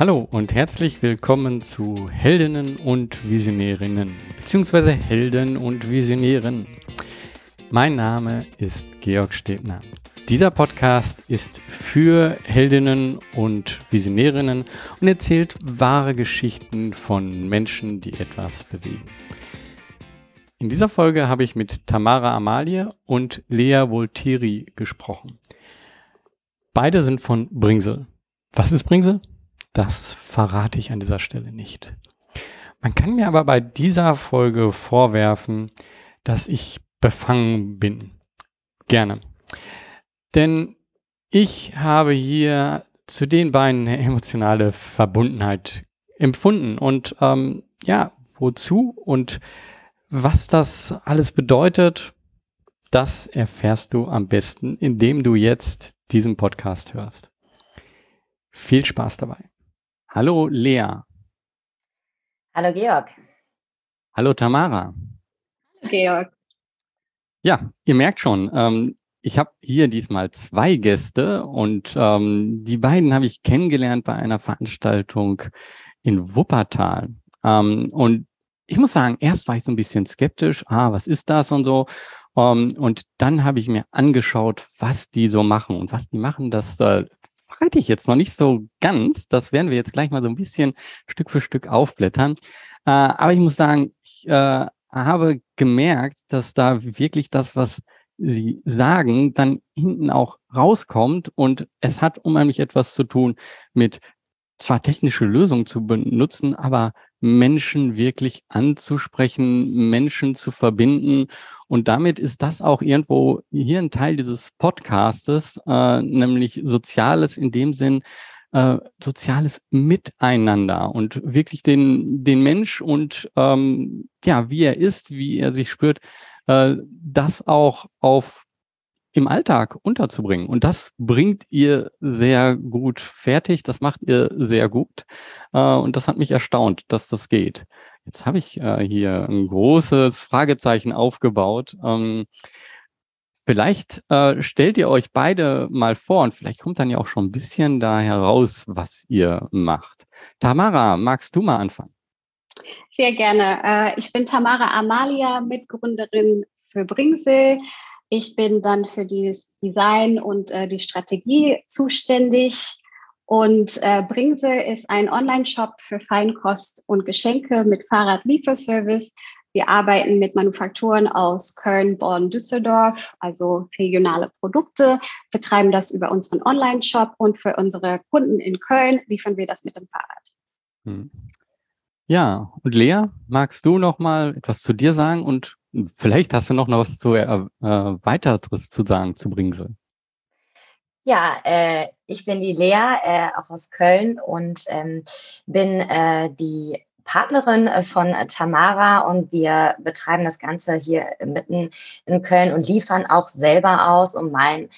Hallo und herzlich willkommen zu Heldinnen und Visionärinnen, beziehungsweise Helden und Visionären. Mein Name ist Georg Stebner. Dieser Podcast ist für Heldinnen und Visionärinnen und erzählt wahre Geschichten von Menschen, die etwas bewegen. In dieser Folge habe ich mit Tamara Amalie und Lea Volteri gesprochen. Beide sind von Bringsel. Was ist Bringsel? Das verrate ich an dieser Stelle nicht. Man kann mir aber bei dieser Folge vorwerfen, dass ich befangen bin. Gerne. Denn ich habe hier zu den beiden eine emotionale Verbundenheit empfunden. Und ähm, ja, wozu und was das alles bedeutet, das erfährst du am besten, indem du jetzt diesen Podcast hörst. Viel Spaß dabei. Hallo Lea. Hallo Georg. Hallo Tamara. Hallo Georg. Ja, ihr merkt schon, ähm, ich habe hier diesmal zwei Gäste und ähm, die beiden habe ich kennengelernt bei einer Veranstaltung in Wuppertal. Ähm, und ich muss sagen, erst war ich so ein bisschen skeptisch, ah, was ist das und so. Ähm, und dann habe ich mir angeschaut, was die so machen. Und was die machen, das äh, verrate ich jetzt noch nicht so ganz. Das werden wir jetzt gleich mal so ein bisschen Stück für Stück aufblättern. Äh, aber ich muss sagen, ich äh, habe gemerkt, dass da wirklich das, was Sie sagen, dann hinten auch rauskommt und es hat unheimlich etwas zu tun mit zwar technische Lösungen zu benutzen, aber Menschen wirklich anzusprechen, Menschen zu verbinden. Und damit ist das auch irgendwo hier ein Teil dieses Podcastes, äh, nämlich Soziales in dem Sinn, äh, soziales Miteinander und wirklich den, den Mensch und ähm, ja, wie er ist, wie er sich spürt, äh, das auch auf im Alltag unterzubringen. Und das bringt ihr sehr gut fertig, das macht ihr sehr gut. Äh, und das hat mich erstaunt, dass das geht. Jetzt habe ich äh, hier ein großes Fragezeichen aufgebaut. Ähm, vielleicht äh, stellt ihr euch beide mal vor und vielleicht kommt dann ja auch schon ein bisschen da heraus, was ihr macht. Tamara, magst du mal anfangen? Sehr gerne. ich bin Tamara Amalia, Mitgründerin für Bringsel. Ich bin dann für das Design und äh, die Strategie zuständig. Und äh, Bringsel ist ein Online-Shop für Feinkost und Geschenke mit Fahrradlieferservice. Wir arbeiten mit Manufakturen aus Köln, Bonn, Düsseldorf, also regionale Produkte, betreiben das über unseren Online-Shop und für unsere Kunden in Köln liefern wir das mit dem Fahrrad. Hm. Ja, und Lea, magst du noch mal etwas zu dir sagen und Vielleicht hast du noch was zu, äh, äh, weiteres zu sagen zu Bringsel. Ja, äh, ich bin die Lea, äh, auch aus Köln und ähm, bin äh, die Partnerin äh, von Tamara und wir betreiben das Ganze hier mitten in Köln und liefern auch selber aus. Und mein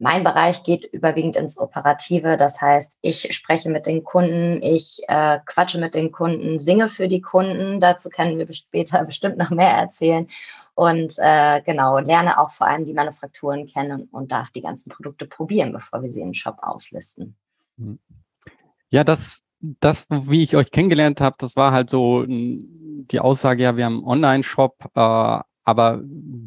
mein Bereich geht überwiegend ins Operative. Das heißt, ich spreche mit den Kunden, ich äh, quatsche mit den Kunden, singe für die Kunden. Dazu können wir später bestimmt noch mehr erzählen. Und äh, genau, lerne auch vor allem die Manufakturen kennen und darf die ganzen Produkte probieren, bevor wir sie im Shop auflisten. Mhm. Ja, das, das, wie ich euch kennengelernt habe, das war halt so die Aussage, ja, wir haben einen Online-Shop, äh, aber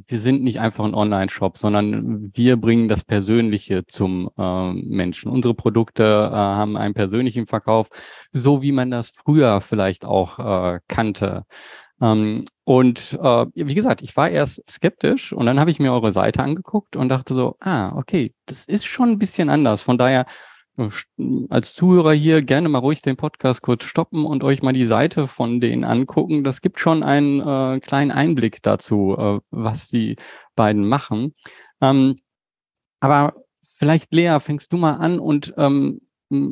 wir sind nicht einfach ein Online-Shop, sondern wir bringen das Persönliche zum äh, Menschen. Unsere Produkte äh, haben einen persönlichen Verkauf, so wie man das früher vielleicht auch äh, kannte. Ähm, und äh, wie gesagt, ich war erst skeptisch und dann habe ich mir eure Seite angeguckt und dachte so, ah, okay, das ist schon ein bisschen anders. Von daher als Zuhörer hier gerne mal ruhig den Podcast kurz stoppen und euch mal die Seite von denen angucken. Das gibt schon einen äh, kleinen Einblick dazu, äh, was die beiden machen. Ähm, aber vielleicht, Lea, fängst du mal an und ähm,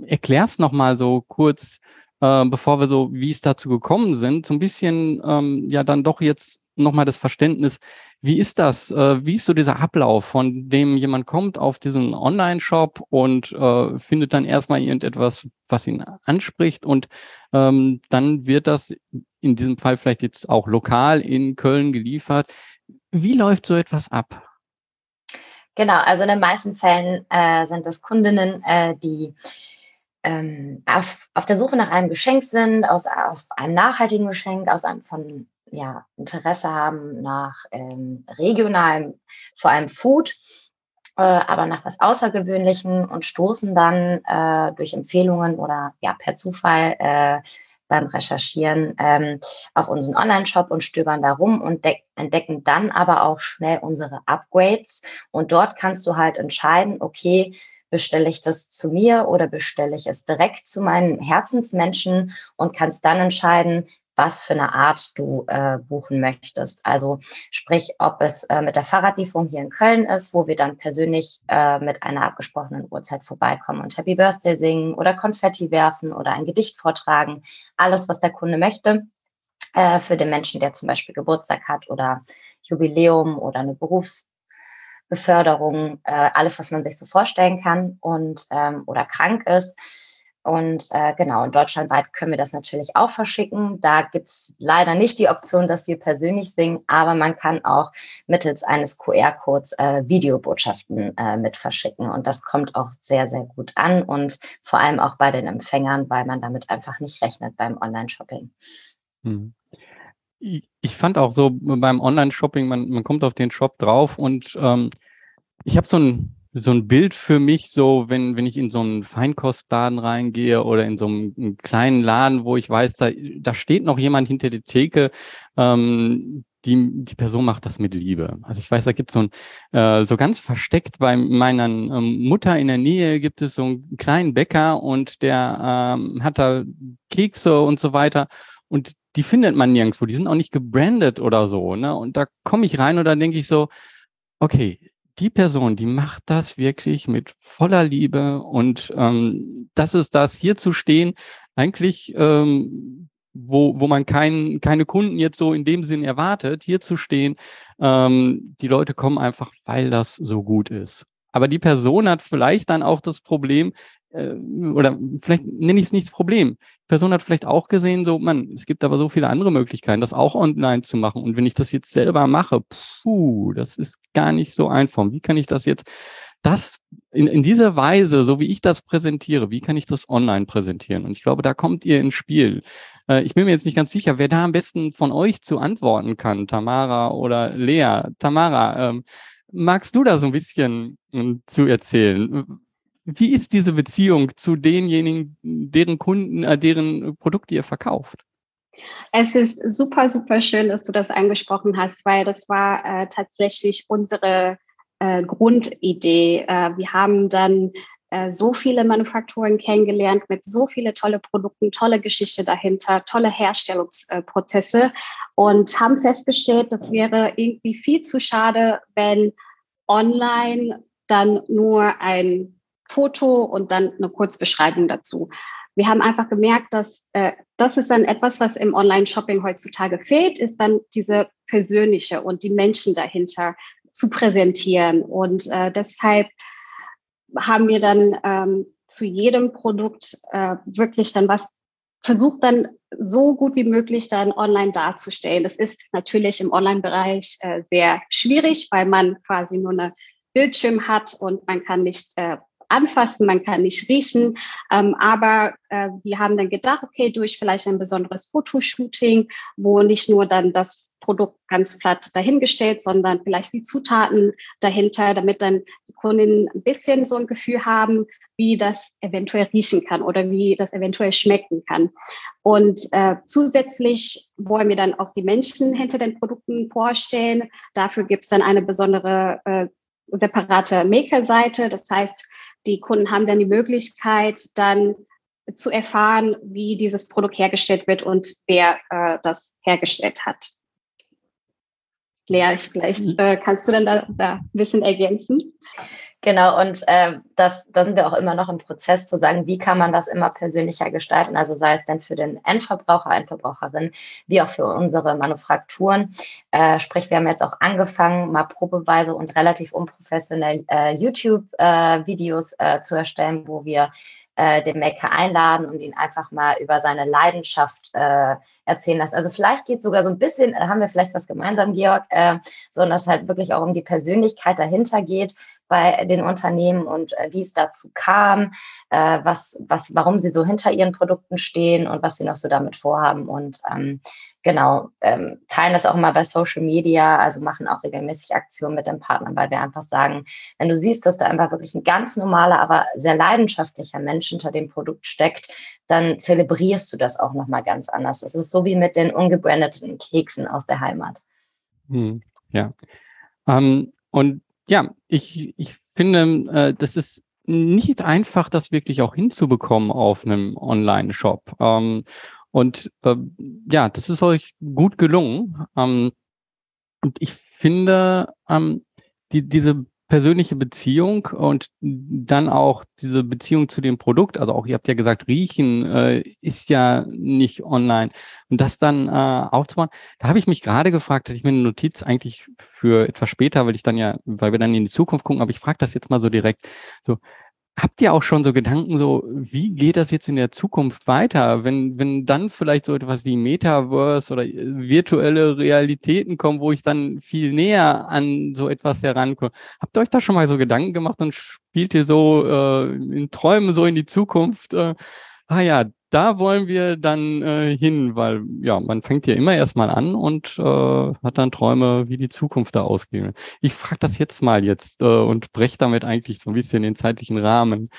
erklärst noch mal so kurz, äh, bevor wir so, wie es dazu gekommen sind, so ein bisschen, ähm, ja, dann doch jetzt nochmal das Verständnis, wie ist das? Äh, wie ist so dieser Ablauf, von dem jemand kommt auf diesen Online-Shop und äh, findet dann erstmal irgendetwas, was ihn anspricht und ähm, dann wird das in diesem Fall vielleicht jetzt auch lokal in Köln geliefert. Wie läuft so etwas ab? Genau, also in den meisten Fällen äh, sind das Kundinnen, äh, die ähm, auf, auf der Suche nach einem Geschenk sind, aus, aus einem nachhaltigen Geschenk, aus einem von ja, Interesse haben nach ähm, regionalem, vor allem Food, äh, aber nach was Außergewöhnlichem und stoßen dann äh, durch Empfehlungen oder ja per Zufall äh, beim Recherchieren ähm, auf unseren Online-Shop und stöbern da rum und entdecken dann aber auch schnell unsere Upgrades. Und dort kannst du halt entscheiden, okay, bestelle ich das zu mir oder bestelle ich es direkt zu meinen Herzensmenschen und kannst dann entscheiden, was für eine Art du äh, buchen möchtest. Also sprich, ob es äh, mit der Fahrradlieferung hier in Köln ist, wo wir dann persönlich äh, mit einer abgesprochenen Uhrzeit vorbeikommen und Happy Birthday singen oder Konfetti werfen oder ein Gedicht vortragen. Alles, was der Kunde möchte. Äh, für den Menschen, der zum Beispiel Geburtstag hat oder Jubiläum oder eine Berufsbeförderung, äh, alles, was man sich so vorstellen kann und ähm, oder krank ist und äh, genau, und deutschlandweit können wir das natürlich auch verschicken. Da gibt's leider nicht die Option, dass wir persönlich singen, aber man kann auch mittels eines QR-Codes äh, Videobotschaften äh, mit verschicken. Und das kommt auch sehr, sehr gut an und vor allem auch bei den Empfängern, weil man damit einfach nicht rechnet beim Online-Shopping. Hm. Ich fand auch so beim Online-Shopping, man, man kommt auf den Shop drauf und ähm, ich habe so ein so ein Bild für mich, so wenn, wenn ich in so einen Feinkostladen reingehe oder in so einen, kleinen Laden, wo ich weiß, da, da steht noch jemand hinter der Theke, ähm, die, die Person macht das mit Liebe. Also ich weiß, da gibt es so ein, äh, so ganz versteckt bei meiner ähm, Mutter in der Nähe gibt es so einen kleinen Bäcker und der ähm, hat da Kekse und so weiter. Und die findet man nirgendwo. Die sind auch nicht gebrandet oder so. Ne? Und da komme ich rein und dann denke ich so, okay, die Person, die macht das wirklich mit voller Liebe und ähm, das ist das, hier zu stehen, eigentlich, ähm, wo, wo man kein, keine Kunden jetzt so in dem Sinn erwartet, hier zu stehen. Ähm, die Leute kommen einfach, weil das so gut ist. Aber die Person hat vielleicht dann auch das Problem, äh, oder vielleicht nenne ich es nicht das Problem. Die Person hat vielleicht auch gesehen, so, man, es gibt aber so viele andere Möglichkeiten, das auch online zu machen. Und wenn ich das jetzt selber mache, puh, das ist gar nicht so einfach. Wie kann ich das jetzt, das in, in dieser Weise, so wie ich das präsentiere, wie kann ich das online präsentieren? Und ich glaube, da kommt ihr ins Spiel. Äh, ich bin mir jetzt nicht ganz sicher, wer da am besten von euch zu antworten kann, Tamara oder Lea. Tamara, ähm, magst du da so ein bisschen äh, zu erzählen? Wie ist diese Beziehung zu denjenigen, deren Kunden, äh, deren Produkte ihr verkauft? Es ist super, super schön, dass du das angesprochen hast, weil das war äh, tatsächlich unsere äh, Grundidee. Äh, wir haben dann äh, so viele Manufakturen kennengelernt mit so viele tolle Produkten, tolle Geschichte dahinter, tolle Herstellungsprozesse und haben festgestellt, das wäre irgendwie viel zu schade, wenn online dann nur ein Foto und dann eine Kurzbeschreibung dazu. Wir haben einfach gemerkt, dass äh, das ist dann etwas, was im Online-Shopping heutzutage fehlt, ist dann diese persönliche und die Menschen dahinter zu präsentieren. Und äh, deshalb haben wir dann ähm, zu jedem Produkt äh, wirklich dann was versucht dann so gut wie möglich dann online darzustellen. Das ist natürlich im Online-Bereich äh, sehr schwierig, weil man quasi nur eine Bildschirm hat und man kann nicht äh, anfassen, man kann nicht riechen. Ähm, aber äh, wir haben dann gedacht, okay, durch vielleicht ein besonderes Fotoshooting, wo nicht nur dann das Produkt ganz platt dahingestellt, sondern vielleicht die Zutaten dahinter, damit dann die Kundinnen ein bisschen so ein Gefühl haben, wie das eventuell riechen kann oder wie das eventuell schmecken kann. Und äh, zusätzlich wollen wir dann auch die Menschen hinter den Produkten vorstellen. Dafür gibt es dann eine besondere äh, separate Maker-Seite. Das heißt, die Kunden haben dann die Möglichkeit, dann zu erfahren, wie dieses Produkt hergestellt wird und wer äh, das hergestellt hat. Lea, vielleicht mhm. äh, kannst du dann da, da ein bisschen ergänzen? Genau, und äh, das, da sind wir auch immer noch im Prozess zu sagen, wie kann man das immer persönlicher gestalten, also sei es denn für den Endverbraucher, Endverbraucherin, wie auch für unsere Manufakturen. Äh, sprich, wir haben jetzt auch angefangen, mal probeweise und relativ unprofessionell äh, YouTube-Videos äh, zu erstellen, wo wir äh, den Maker einladen und ihn einfach mal über seine Leidenschaft äh, erzählen lassen. Also vielleicht geht sogar so ein bisschen, da haben wir vielleicht was gemeinsam, Georg, äh, sondern es halt wirklich auch um die Persönlichkeit dahinter geht bei den Unternehmen und äh, wie es dazu kam, äh, was, was, warum sie so hinter ihren Produkten stehen und was sie noch so damit vorhaben. Und ähm, genau, ähm, teilen das auch mal bei Social Media, also machen auch regelmäßig Aktionen mit den Partnern, weil wir einfach sagen, wenn du siehst, dass da einfach wirklich ein ganz normaler, aber sehr leidenschaftlicher Mensch hinter dem Produkt steckt, dann zelebrierst du das auch nochmal ganz anders. Das ist so wie mit den ungebrandeten Keksen aus der Heimat. Hm, ja. Ähm, und ja, ich, ich finde, äh, das ist nicht einfach, das wirklich auch hinzubekommen auf einem Online-Shop. Ähm, und äh, ja, das ist euch gut gelungen. Ähm, und ich finde, ähm, die, diese persönliche Beziehung und dann auch diese Beziehung zu dem Produkt, also auch ihr habt ja gesagt, riechen äh, ist ja nicht online. Und das dann äh, aufzubauen, da habe ich mich gerade gefragt, hatte ich mir eine Notiz eigentlich für etwas später, weil ich dann ja, weil wir dann in die Zukunft gucken, aber ich frage das jetzt mal so direkt, so Habt ihr auch schon so Gedanken, so wie geht das jetzt in der Zukunft weiter, wenn wenn dann vielleicht so etwas wie Metaverse oder äh, virtuelle Realitäten kommen, wo ich dann viel näher an so etwas herankomme? Habt ihr euch da schon mal so Gedanken gemacht und spielt ihr so äh, in Träumen so in die Zukunft? Äh, ah ja, da wollen wir dann äh, hin, weil ja, man fängt ja immer erstmal an und äh, hat dann Träume, wie die Zukunft da ausgeht. Ich frage das jetzt mal jetzt äh, und breche damit eigentlich so ein bisschen den zeitlichen Rahmen.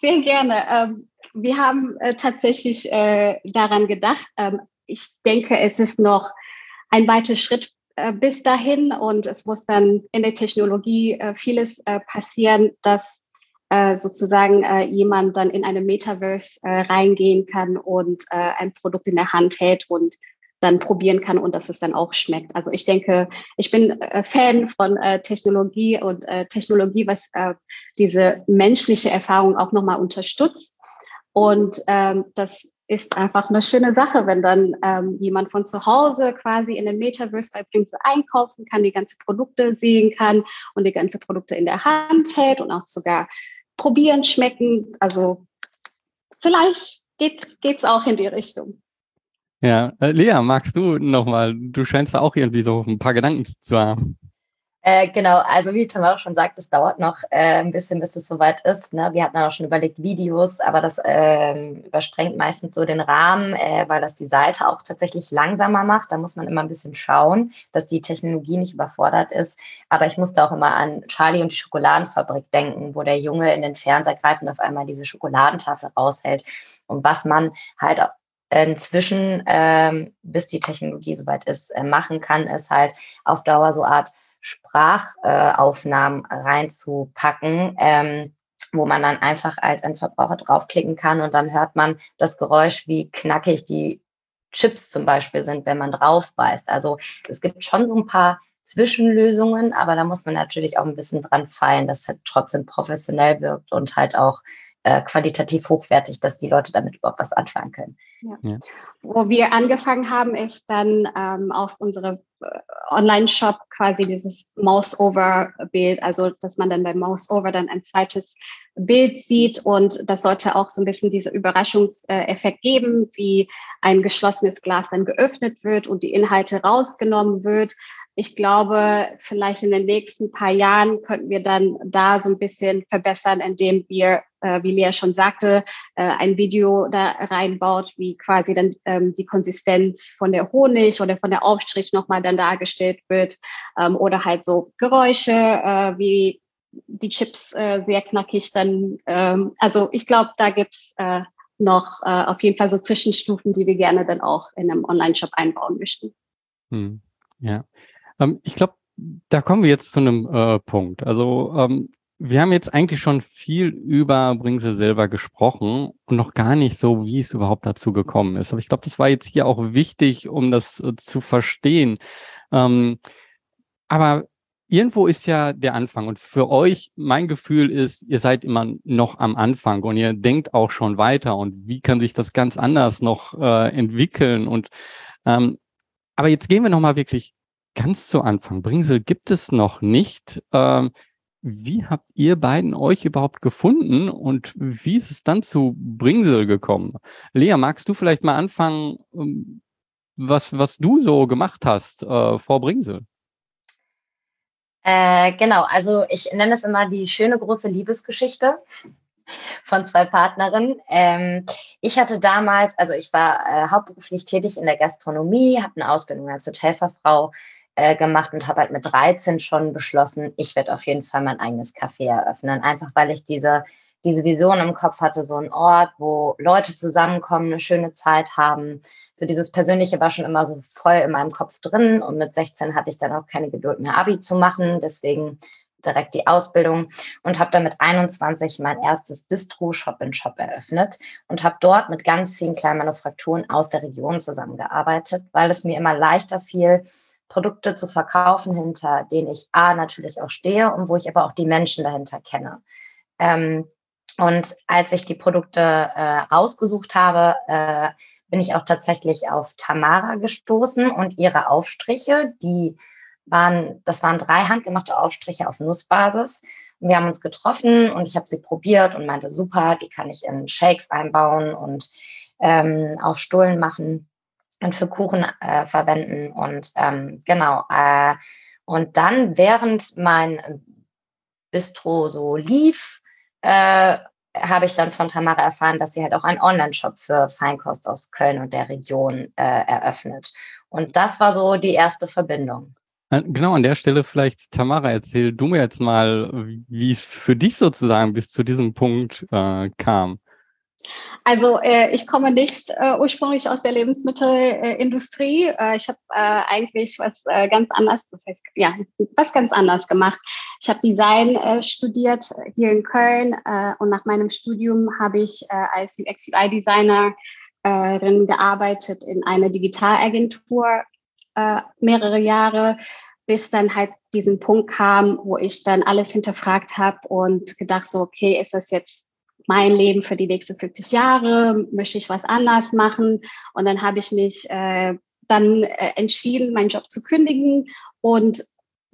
Sehr gerne. Ähm, wir haben äh, tatsächlich äh, daran gedacht. Ähm, ich denke, es ist noch ein weiter Schritt äh, bis dahin und es muss dann in der Technologie vieles passieren, dass äh, sozusagen äh, jemand dann in eine Metaverse äh, reingehen kann und äh, ein Produkt in der Hand hält und dann probieren kann und dass es dann auch schmeckt. Also ich denke, ich bin äh, Fan von Technologie und Technologie, was diese menschliche Erfahrung auch nochmal unterstützt. Und ähm, das ist einfach eine schöne Sache, wenn dann ähm, jemand von zu Hause quasi in den Metaverse bei Bringse einkaufen kann, die ganze Produkte sehen kann und die ganze Produkte in der Hand hält und auch sogar probieren, schmecken. Also vielleicht geht es auch in die Richtung. Ja, äh, Lea, magst du nochmal? Du scheinst da auch irgendwie so ein paar Gedanken zu haben. Äh, genau, also wie Tamara schon sagt, es dauert noch äh, ein bisschen, bis es soweit ist. Ne? Wir hatten auch schon überlegt Videos, aber das äh, übersprengt meistens so den Rahmen, äh, weil das die Seite auch tatsächlich langsamer macht. Da muss man immer ein bisschen schauen, dass die Technologie nicht überfordert ist. Aber ich musste auch immer an Charlie und die Schokoladenfabrik denken, wo der Junge in den Fernseher greift und auf einmal diese Schokoladentafel raushält. Und was man halt inzwischen, ähm, bis die Technologie soweit ist, äh, machen kann, ist halt auf Dauer so Art Sprachaufnahmen reinzupacken, ähm, wo man dann einfach als Endverbraucher draufklicken kann und dann hört man das Geräusch, wie knackig die Chips zum Beispiel sind, wenn man drauf beißt. Also es gibt schon so ein paar Zwischenlösungen, aber da muss man natürlich auch ein bisschen dran feilen, dass es halt trotzdem professionell wirkt und halt auch äh, qualitativ hochwertig, dass die Leute damit überhaupt was anfangen können. Ja. Ja. Wo wir angefangen haben, ist dann ähm, auf unsere Online-Shop quasi dieses Mouse-Over-Bild, also dass man dann beim Mouse-Over dann ein zweites Bild sieht und das sollte auch so ein bisschen dieser Überraschungseffekt geben, wie ein geschlossenes Glas dann geöffnet wird und die Inhalte rausgenommen wird. Ich glaube, vielleicht in den nächsten paar Jahren könnten wir dann da so ein bisschen verbessern, indem wir äh, wie Lea schon sagte, äh, ein Video da reinbaut, wie quasi dann ähm, die Konsistenz von der Honig oder von der Aufstrich nochmal dann dargestellt wird ähm, oder halt so Geräusche, äh, wie die Chips äh, sehr knackig dann. Ähm, also ich glaube, da gibt's äh, noch äh, auf jeden Fall so Zwischenstufen, die wir gerne dann auch in einem Online-Shop einbauen möchten. Hm, ja, ähm, ich glaube, da kommen wir jetzt zu einem äh, Punkt. Also ähm, wir haben jetzt eigentlich schon viel über Bringsel selber gesprochen und noch gar nicht so, wie es überhaupt dazu gekommen ist. Aber ich glaube, das war jetzt hier auch wichtig, um das äh, zu verstehen. Ähm, aber irgendwo ist ja der Anfang. Und für euch, mein Gefühl ist, ihr seid immer noch am Anfang und ihr denkt auch schon weiter. Und wie kann sich das ganz anders noch äh, entwickeln? Und ähm, aber jetzt gehen wir nochmal wirklich ganz zu Anfang. Bringsel gibt es noch nicht. Ähm, wie habt ihr beiden euch überhaupt gefunden und wie ist es dann zu Bringsel gekommen? Lea, magst du vielleicht mal anfangen? Ähm, was, was du so gemacht hast äh, vor Bringsel. Äh, genau, also ich nenne es immer die schöne große Liebesgeschichte von zwei Partnerinnen. Ähm, ich hatte damals, also ich war äh, hauptberuflich tätig in der Gastronomie, habe eine Ausbildung als Hotelfachfrau äh, gemacht und habe halt mit 13 schon beschlossen, ich werde auf jeden Fall mein eigenes Café eröffnen, einfach weil ich diese diese Vision im Kopf hatte, so ein Ort, wo Leute zusammenkommen, eine schöne Zeit haben. So dieses Persönliche war schon immer so voll in meinem Kopf drin und mit 16 hatte ich dann auch keine Geduld mehr, Abi zu machen. Deswegen direkt die Ausbildung und habe dann mit 21 mein erstes Bistro Shop in Shop eröffnet und habe dort mit ganz vielen kleinen Manufakturen aus der Region zusammengearbeitet, weil es mir immer leichter fiel, Produkte zu verkaufen, hinter denen ich A natürlich auch stehe und wo ich aber auch die Menschen dahinter kenne. Ähm, und als ich die Produkte äh, rausgesucht habe, äh, bin ich auch tatsächlich auf Tamara gestoßen und ihre Aufstriche, die waren, das waren drei handgemachte Aufstriche auf Nussbasis. wir haben uns getroffen und ich habe sie probiert und meinte, super, die kann ich in Shakes einbauen und ähm, auf Stullen machen und für Kuchen äh, verwenden. Und ähm, genau. Äh, und dann, während mein Bistro so lief, äh, habe ich dann von Tamara erfahren, dass sie halt auch einen Online-Shop für Feinkost aus Köln und der Region äh, eröffnet. Und das war so die erste Verbindung. Äh, genau, an der Stelle vielleicht, Tamara, erzähl du mir jetzt mal, wie es für dich sozusagen bis zu diesem Punkt äh, kam. Also äh, ich komme nicht äh, ursprünglich aus der Lebensmittelindustrie. Äh, ich habe äh, eigentlich was äh, ganz anderes, das heißt ja was ganz anderes gemacht. Ich habe Design äh, studiert hier in Köln und nach meinem Studium habe ich als UX/UI-Designerin gearbeitet in einer Digitalagentur mehrere Jahre bis dann halt diesen Punkt kam, wo ich dann alles hinterfragt habe und gedacht so, okay, ist das jetzt mein Leben für die nächsten 40 Jahre, möchte ich was anders machen. Und dann habe ich mich äh, dann äh, entschieden, meinen Job zu kündigen und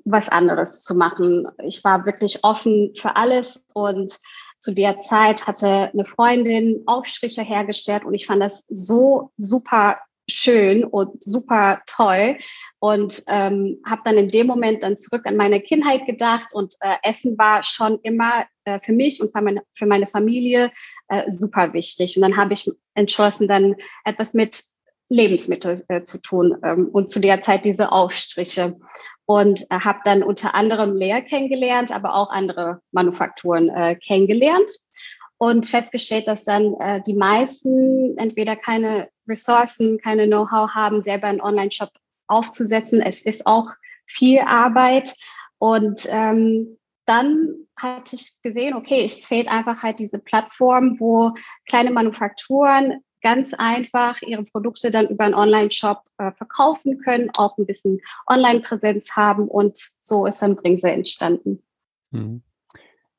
was anderes zu machen. Ich war wirklich offen für alles und zu der Zeit hatte eine Freundin Aufstriche hergestellt und ich fand das so super schön und super toll. Und ähm, habe dann in dem Moment dann zurück an meine Kindheit gedacht und äh, Essen war schon immer äh, für mich und für meine, für meine Familie äh, super wichtig. Und dann habe ich entschlossen, dann etwas mit Lebensmitteln äh, zu tun ähm, und zu der Zeit diese Aufstriche. Und äh, habe dann unter anderem Lehr kennengelernt, aber auch andere Manufakturen äh, kennengelernt und festgestellt, dass dann äh, die meisten entweder keine Ressourcen, keine Know-how haben, selber einen Online-Shop aufzusetzen. Es ist auch viel Arbeit. Und ähm, dann hatte ich gesehen, okay, es fehlt einfach halt diese Plattform, wo kleine Manufakturen ganz einfach ihre Produkte dann über einen Online-Shop äh, verkaufen können, auch ein bisschen Online-Präsenz haben und so ist dann Bringsel entstanden. Mhm.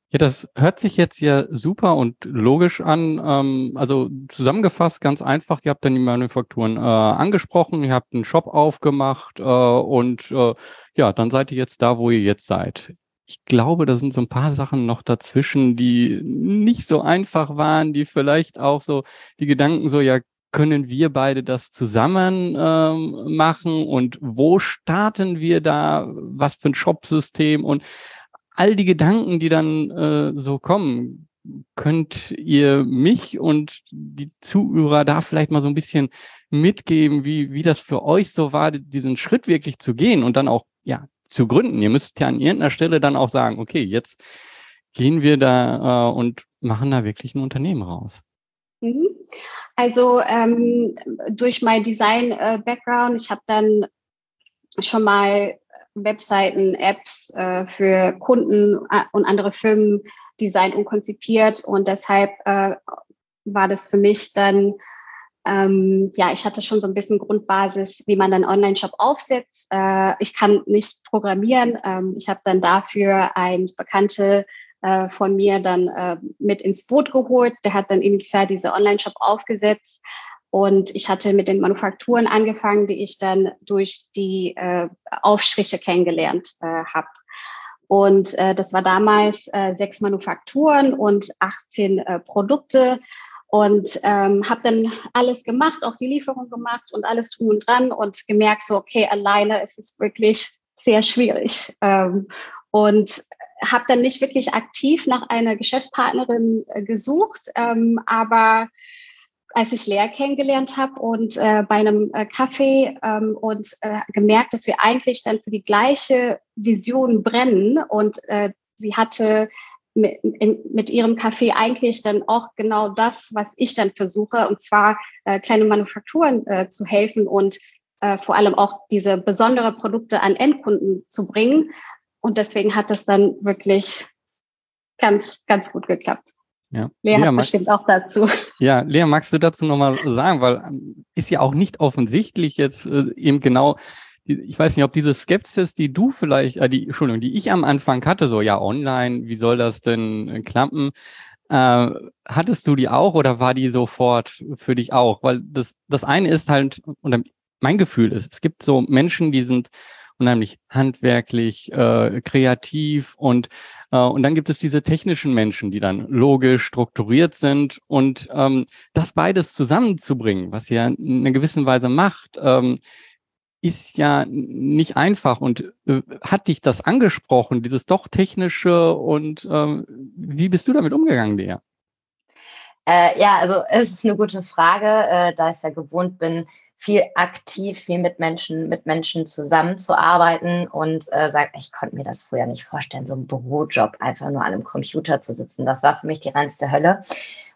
Ja, das hört sich jetzt ja super und logisch an. Ähm, also zusammengefasst, ganz einfach, ihr habt dann die Manufakturen äh, angesprochen, ihr habt einen Shop aufgemacht äh, und äh, ja, dann seid ihr jetzt da, wo ihr jetzt seid. Ich glaube, da sind so ein paar Sachen noch dazwischen, die nicht so einfach waren, die vielleicht auch so die Gedanken so, ja, können wir beide das zusammen ähm, machen und wo starten wir da? Was für ein Shopsystem und all die Gedanken, die dann äh, so kommen, könnt ihr mich und die Zuhörer da vielleicht mal so ein bisschen mitgeben, wie, wie das für euch so war, diesen Schritt wirklich zu gehen und dann auch, ja, zu gründen. Ihr müsst ja an irgendeiner Stelle dann auch sagen, okay, jetzt gehen wir da äh, und machen da wirklich ein Unternehmen raus. Mhm. Also ähm, durch mein Design-Background, äh, ich habe dann schon mal Webseiten, Apps äh, für Kunden äh, und andere Firmen designt und konzipiert. Und deshalb äh, war das für mich dann, ähm, ja, ich hatte schon so ein bisschen Grundbasis, wie man dann Online-Shop aufsetzt. Äh, ich kann nicht programmieren. Ähm, ich habe dann dafür ein Bekannte äh, von mir dann äh, mit ins Boot geholt. Der hat dann initial diese Online-Shop aufgesetzt und ich hatte mit den Manufakturen angefangen, die ich dann durch die äh, Aufstriche kennengelernt äh, habe. Und äh, das war damals äh, sechs Manufakturen und 18 äh, Produkte. Und ähm, habe dann alles gemacht, auch die Lieferung gemacht und alles tun und dran und gemerkt, so, okay, alleine ist es wirklich sehr schwierig. Ähm, und habe dann nicht wirklich aktiv nach einer Geschäftspartnerin äh, gesucht, ähm, aber als ich Lea kennengelernt habe und äh, bei einem äh, Kaffee ähm, und äh, gemerkt, dass wir eigentlich dann für die gleiche Vision brennen und äh, sie hatte mit, in, mit ihrem Kaffee eigentlich dann auch genau das, was ich dann versuche, und zwar äh, kleine Manufakturen äh, zu helfen und äh, vor allem auch diese besondere Produkte an Endkunden zu bringen. Und deswegen hat das dann wirklich ganz, ganz gut geklappt. Ja. Lea, Lea hat bestimmt auch dazu. Ja, Lea, magst du dazu nochmal sagen, weil ähm, ist ja auch nicht offensichtlich jetzt äh, eben genau, ich weiß nicht, ob diese Skepsis, die du vielleicht, äh, die, Entschuldigung, die ich am Anfang hatte, so ja, online, wie soll das denn äh, klappen? Äh, hattest du die auch oder war die sofort für dich auch? Weil das, das eine ist halt, und mein Gefühl ist, es gibt so Menschen, die sind unheimlich handwerklich, äh, kreativ und und dann gibt es diese technischen Menschen, die dann logisch strukturiert sind und ähm, das beides zusammenzubringen, was ihr in einer gewissen Weise macht, ähm, ist ja nicht einfach und äh, hat dich das angesprochen, dieses doch technische und ähm, wie bist du damit umgegangen, Lea? Äh, ja, also es ist eine gute Frage, äh, da ich ja gewohnt bin, viel aktiv, viel mit Menschen, mit Menschen zusammenzuarbeiten und äh, sagt, ich konnte mir das früher nicht vorstellen, so einen Bürojob einfach nur an einem Computer zu sitzen. Das war für mich die reinste Hölle.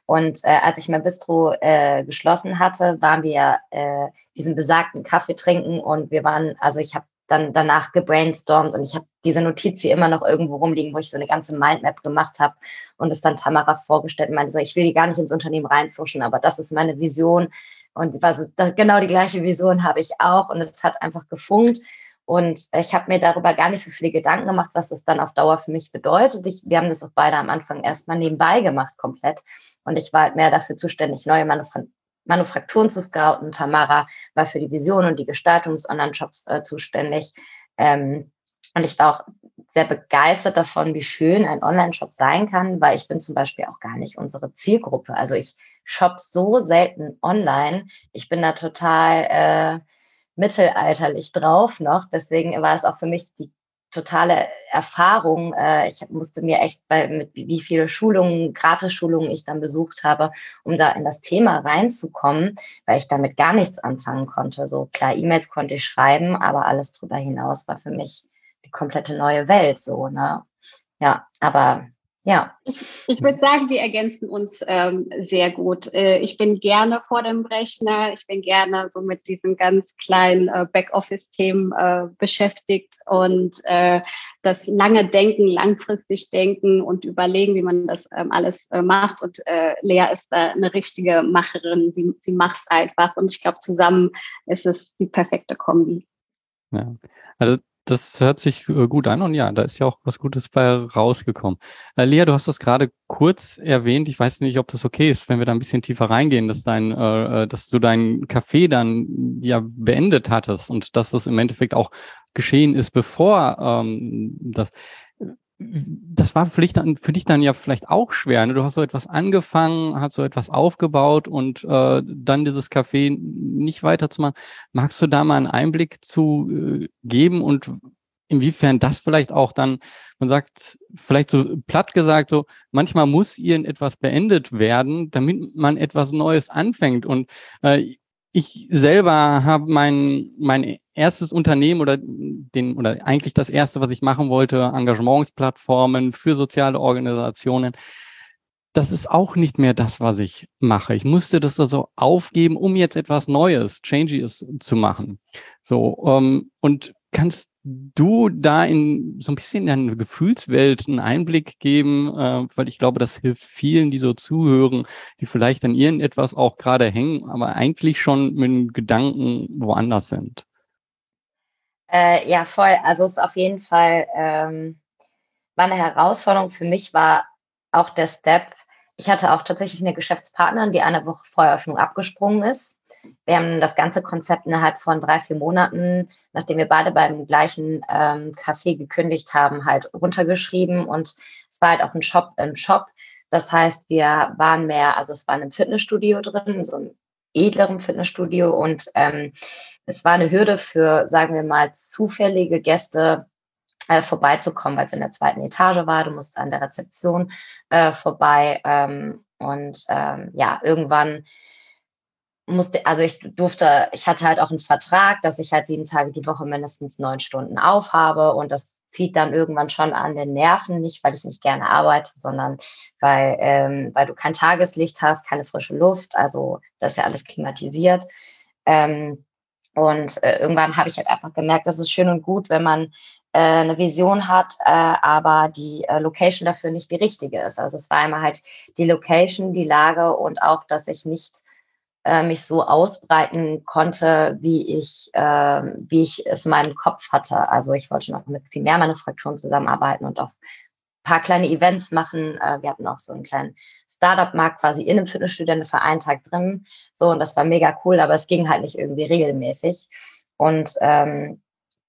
Und äh, als ich mein Bistro äh, geschlossen hatte, waren wir äh, diesen besagten Kaffee trinken und wir waren, also ich habe dann danach gebrainstormt und ich habe diese Notiz hier immer noch irgendwo rumliegen, wo ich so eine ganze Mindmap gemacht habe und es dann Tamara vorgestellt und meinte so, ich will die gar nicht ins Unternehmen reinfuschen, aber das ist meine Vision und war so, das, genau die gleiche Vision habe ich auch und es hat einfach gefunkt. Und ich habe mir darüber gar nicht so viele Gedanken gemacht, was das dann auf Dauer für mich bedeutet. Ich, wir haben das auch beide am Anfang erstmal nebenbei gemacht, komplett. Und ich war halt mehr dafür zuständig, neue Manuf Manufakturen zu scouten. Tamara war für die Vision und die Gestaltung des Online-Shops äh, zuständig. Ähm, und ich war auch sehr begeistert davon, wie schön ein Online-Shop sein kann, weil ich bin zum Beispiel auch gar nicht unsere Zielgruppe. Also ich shop so selten online. Ich bin da total äh, mittelalterlich drauf noch. Deswegen war es auch für mich die totale Erfahrung. Äh, ich musste mir echt bei mit wie viele Schulungen, Gratis-Schulungen ich dann besucht habe, um da in das Thema reinzukommen, weil ich damit gar nichts anfangen konnte. So klar, E-Mails konnte ich schreiben, aber alles drüber hinaus war für mich die komplette neue Welt so, ne? Ja, aber ja. Ich, ich würde sagen, wir ergänzen uns ähm, sehr gut. Äh, ich bin gerne vor dem Rechner. Ich bin gerne so mit diesen ganz kleinen äh, Backoffice-Themen äh, beschäftigt und äh, das lange Denken, langfristig denken und überlegen, wie man das ähm, alles äh, macht. Und äh, Lea ist eine richtige Macherin. Sie, sie macht es einfach. Und ich glaube, zusammen ist es die perfekte Kombi. Ja, also das hört sich äh, gut an und ja, da ist ja auch was Gutes bei rausgekommen. Äh, Lea, du hast das gerade kurz erwähnt. Ich weiß nicht, ob das okay ist, wenn wir da ein bisschen tiefer reingehen, dass dein, äh, äh dass du deinen Café dann ja beendet hattest und dass das im Endeffekt auch geschehen ist, bevor ähm, das das war für dich, dann, für dich dann ja vielleicht auch schwer. Ne? Du hast so etwas angefangen, hast so etwas aufgebaut und äh, dann dieses Café nicht weiterzumachen. Magst du da mal einen Einblick zu äh, geben und inwiefern das vielleicht auch dann, man sagt, vielleicht so platt gesagt, so manchmal muss irgendetwas beendet werden, damit man etwas Neues anfängt. Und äh, ich selber habe mein, mein erstes Unternehmen oder den, oder eigentlich das erste, was ich machen wollte, Engagementsplattformen für soziale Organisationen. Das ist auch nicht mehr das, was ich mache. Ich musste das also aufgeben, um jetzt etwas Neues, Changes zu machen. So, ähm, und kannst du da in so ein bisschen in deine Gefühlswelt einen Einblick geben, äh, weil ich glaube, das hilft vielen, die so zuhören, die vielleicht an irgendetwas auch gerade hängen, aber eigentlich schon mit Gedanken woanders sind. Äh, ja, voll. Also es ist auf jeden Fall ähm, war eine Herausforderung für mich, war auch der Step. Ich hatte auch tatsächlich eine Geschäftspartnerin, die eine Woche vor Eröffnung abgesprungen ist. Wir haben das ganze Konzept innerhalb von drei, vier Monaten, nachdem wir beide beim gleichen ähm, Café gekündigt haben, halt runtergeschrieben. Und es war halt auch ein Shop im Shop, Das heißt, wir waren mehr, also es war in einem Fitnessstudio drin, so einem edleren Fitnessstudio und ähm, es war eine Hürde für, sagen wir mal, zufällige Gäste äh, vorbeizukommen, weil es in der zweiten Etage war. Du musst an der Rezeption äh, vorbei ähm, und ähm, ja, irgendwann musste, also ich durfte, ich hatte halt auch einen Vertrag, dass ich halt sieben Tage die Woche mindestens neun Stunden aufhabe und das zieht dann irgendwann schon an den Nerven, nicht weil ich nicht gerne arbeite, sondern weil, ähm, weil du kein Tageslicht hast, keine frische Luft, also das ist ja alles klimatisiert. Ähm, und äh, irgendwann habe ich halt einfach gemerkt, das ist schön und gut, wenn man eine Vision hat, äh, aber die äh, Location dafür nicht die richtige ist. Also es war einmal halt die Location, die Lage und auch, dass ich nicht äh, mich so ausbreiten konnte, wie ich, äh, wie ich es in meinem Kopf hatte. Also ich wollte noch mit viel mehr Manufakturen zusammenarbeiten und auch ein paar kleine Events machen. Äh, wir hatten auch so einen kleinen Startup-Markt quasi in einem einen Tag drin. So, und das war mega cool, aber es ging halt nicht irgendwie regelmäßig. Und ähm,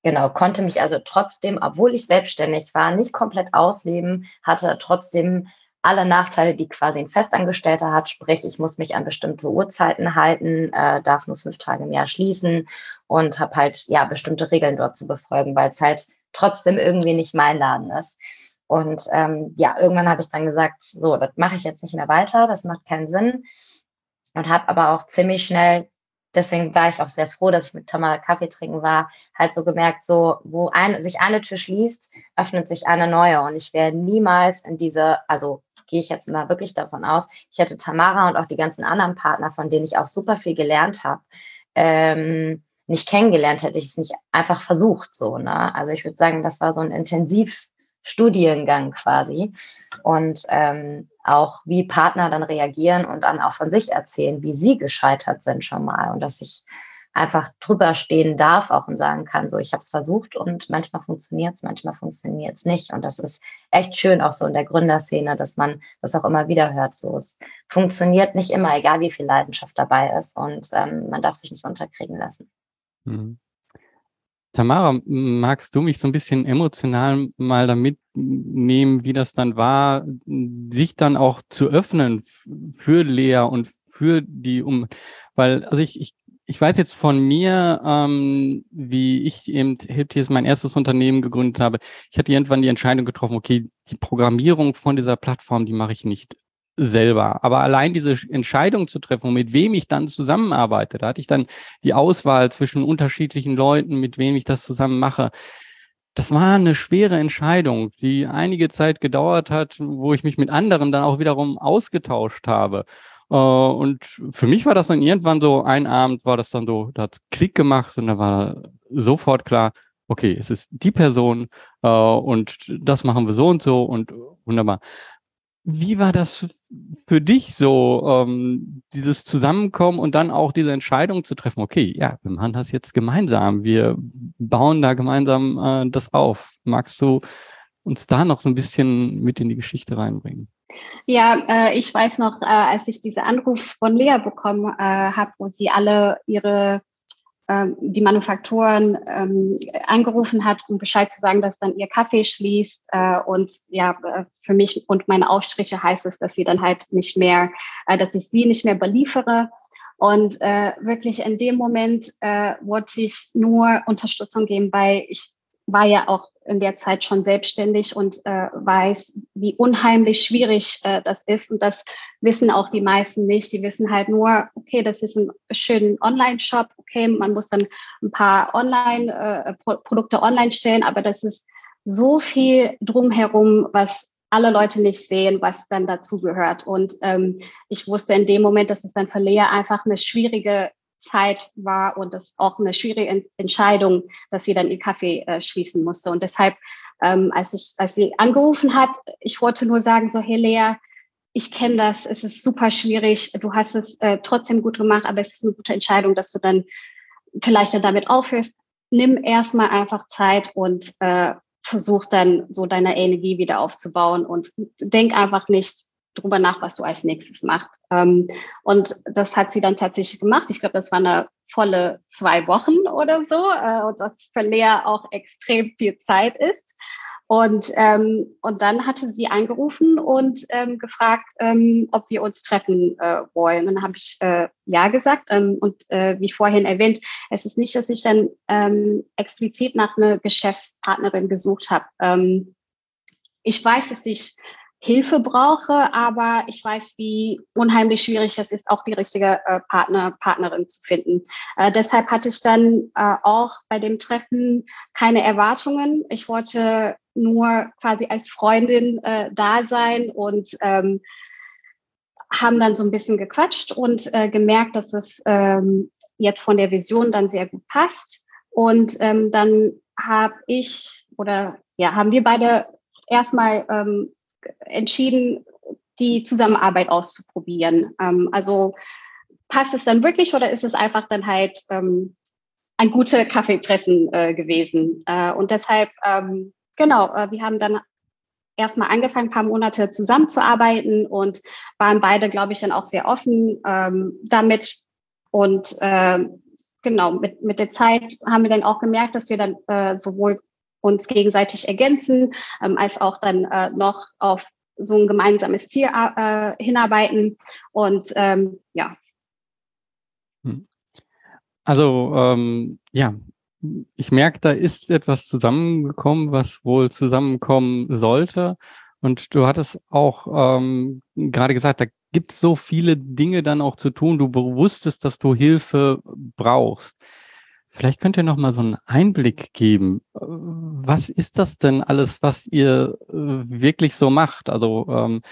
genau, konnte mich also trotzdem, obwohl ich selbstständig war, nicht komplett ausleben, hatte trotzdem alle Nachteile, die quasi ein Festangestellter hat, sprich, ich muss mich an bestimmte Uhrzeiten halten, äh, darf nur fünf Tage im Jahr schließen und habe halt ja bestimmte Regeln dort zu befolgen, weil es halt trotzdem irgendwie nicht mein Laden ist. Und ähm, ja, irgendwann habe ich dann gesagt, so, das mache ich jetzt nicht mehr weiter, das macht keinen Sinn. Und habe aber auch ziemlich schnell, deswegen war ich auch sehr froh, dass ich mit Tamara Kaffee trinken war, halt so gemerkt, so, wo ein, sich eine Tür schließt, öffnet sich eine neue. Und ich werde niemals in diese, also gehe ich jetzt mal wirklich davon aus, ich hätte Tamara und auch die ganzen anderen Partner, von denen ich auch super viel gelernt habe, ähm, nicht kennengelernt, hätte ich es nicht einfach versucht. So, ne? Also ich würde sagen, das war so ein Intensivstudiengang quasi. Und ähm, auch wie Partner dann reagieren und dann auch von sich erzählen, wie sie gescheitert sind schon mal. Und dass ich einfach drüber stehen darf auch und sagen kann, so ich habe es versucht und manchmal funktioniert es, manchmal funktioniert es nicht. Und das ist echt schön auch so in der Gründerszene, dass man das auch immer wieder hört. So es funktioniert nicht immer, egal wie viel Leidenschaft dabei ist und ähm, man darf sich nicht unterkriegen lassen. Mhm. Tamara, magst du mich so ein bisschen emotional mal damit nehmen, wie das dann war, sich dann auch zu öffnen für Lea und für die um, weil also ich, ich ich weiß jetzt von mir, ähm, wie ich eben Helptiers mein erstes Unternehmen gegründet habe. Ich hatte irgendwann die Entscheidung getroffen, okay, die Programmierung von dieser Plattform, die mache ich nicht selber. Aber allein diese Entscheidung zu treffen, mit wem ich dann zusammenarbeite, da hatte ich dann die Auswahl zwischen unterschiedlichen Leuten, mit wem ich das zusammen mache. Das war eine schwere Entscheidung, die einige Zeit gedauert hat, wo ich mich mit anderen dann auch wiederum ausgetauscht habe. Äh, und für mich war das dann irgendwann so, ein Abend war das dann so, da hat Klick gemacht und da war sofort klar, okay, es ist die Person äh, und das machen wir so und so und wunderbar. Wie war das für dich so, ähm, dieses Zusammenkommen und dann auch diese Entscheidung zu treffen? Okay, ja, wir machen das jetzt gemeinsam. Wir bauen da gemeinsam äh, das auf. Magst du uns da noch so ein bisschen mit in die Geschichte reinbringen? Ja, äh, ich weiß noch, äh, als ich diese Anruf von Lea bekommen äh, habe, wo sie alle ihre die Manufakturen ähm, angerufen hat, um Bescheid zu sagen, dass dann ihr Kaffee schließt. Äh, und ja, äh, für mich und meine Aufstriche heißt es, dass sie dann halt nicht mehr, äh, dass ich sie nicht mehr beliefere. Und äh, wirklich in dem Moment äh, wollte ich nur Unterstützung geben, weil ich war ja auch in der Zeit schon selbstständig und äh, weiß, wie unheimlich schwierig äh, das ist. Und das wissen auch die meisten nicht. Die wissen halt nur, okay, das ist ein schöner Online-Shop, okay, man muss dann ein paar Online, äh, online stellen, aber das ist so viel drumherum, was alle Leute nicht sehen, was dann dazu gehört. Und ähm, ich wusste in dem Moment, dass es dann für Lea einfach eine schwierige Zeit war und das auch eine schwierige Entscheidung, dass sie dann ihr Kaffee äh, schließen musste. Und deshalb, ähm, als ich, als sie angerufen hat, ich wollte nur sagen, so, hey Lea, ich kenne das, es ist super schwierig, du hast es äh, trotzdem gut gemacht, aber es ist eine gute Entscheidung, dass du dann vielleicht dann damit aufhörst. Nimm erstmal einfach Zeit und äh, versuch dann so deine Energie wieder aufzubauen und denk einfach nicht, drüber nach, was du als nächstes machst. Ähm, und das hat sie dann tatsächlich gemacht. Ich glaube, das war eine volle zwei Wochen oder so, äh, und das für Lea auch extrem viel Zeit ist. Und, ähm, und dann hatte sie angerufen und ähm, gefragt, ähm, ob wir uns treffen äh, wollen. Und dann habe ich äh, ja gesagt. Ähm, und äh, wie vorhin erwähnt, es ist nicht, dass ich dann ähm, explizit nach einer Geschäftspartnerin gesucht habe. Ähm, ich weiß, dass ich Hilfe brauche, aber ich weiß, wie unheimlich schwierig es ist, auch die richtige äh, Partner, Partnerin zu finden. Äh, deshalb hatte ich dann äh, auch bei dem Treffen keine Erwartungen. Ich wollte nur quasi als Freundin äh, da sein und ähm, haben dann so ein bisschen gequatscht und äh, gemerkt, dass es ähm, jetzt von der Vision dann sehr gut passt. Und ähm, dann habe ich oder ja, haben wir beide erstmal ähm, entschieden, die Zusammenarbeit auszuprobieren. Ähm, also passt es dann wirklich oder ist es einfach dann halt ähm, ein guter Kaffeetreffen äh, gewesen? Äh, und deshalb, ähm, genau, äh, wir haben dann erstmal angefangen, ein paar Monate zusammenzuarbeiten und waren beide, glaube ich, dann auch sehr offen ähm, damit. Und äh, genau, mit, mit der Zeit haben wir dann auch gemerkt, dass wir dann äh, sowohl uns gegenseitig ergänzen, ähm, als auch dann äh, noch auf so ein gemeinsames Ziel äh, hinarbeiten. Und ähm, ja. Hm. Also ähm, ja, ich merke, da ist etwas zusammengekommen, was wohl zusammenkommen sollte. Und du hattest auch ähm, gerade gesagt, da gibt es so viele Dinge dann auch zu tun. Du wusstest, dass du Hilfe brauchst. Vielleicht könnt ihr noch mal so einen Einblick geben. Was ist das denn alles, was ihr äh, wirklich so macht? Also ähm,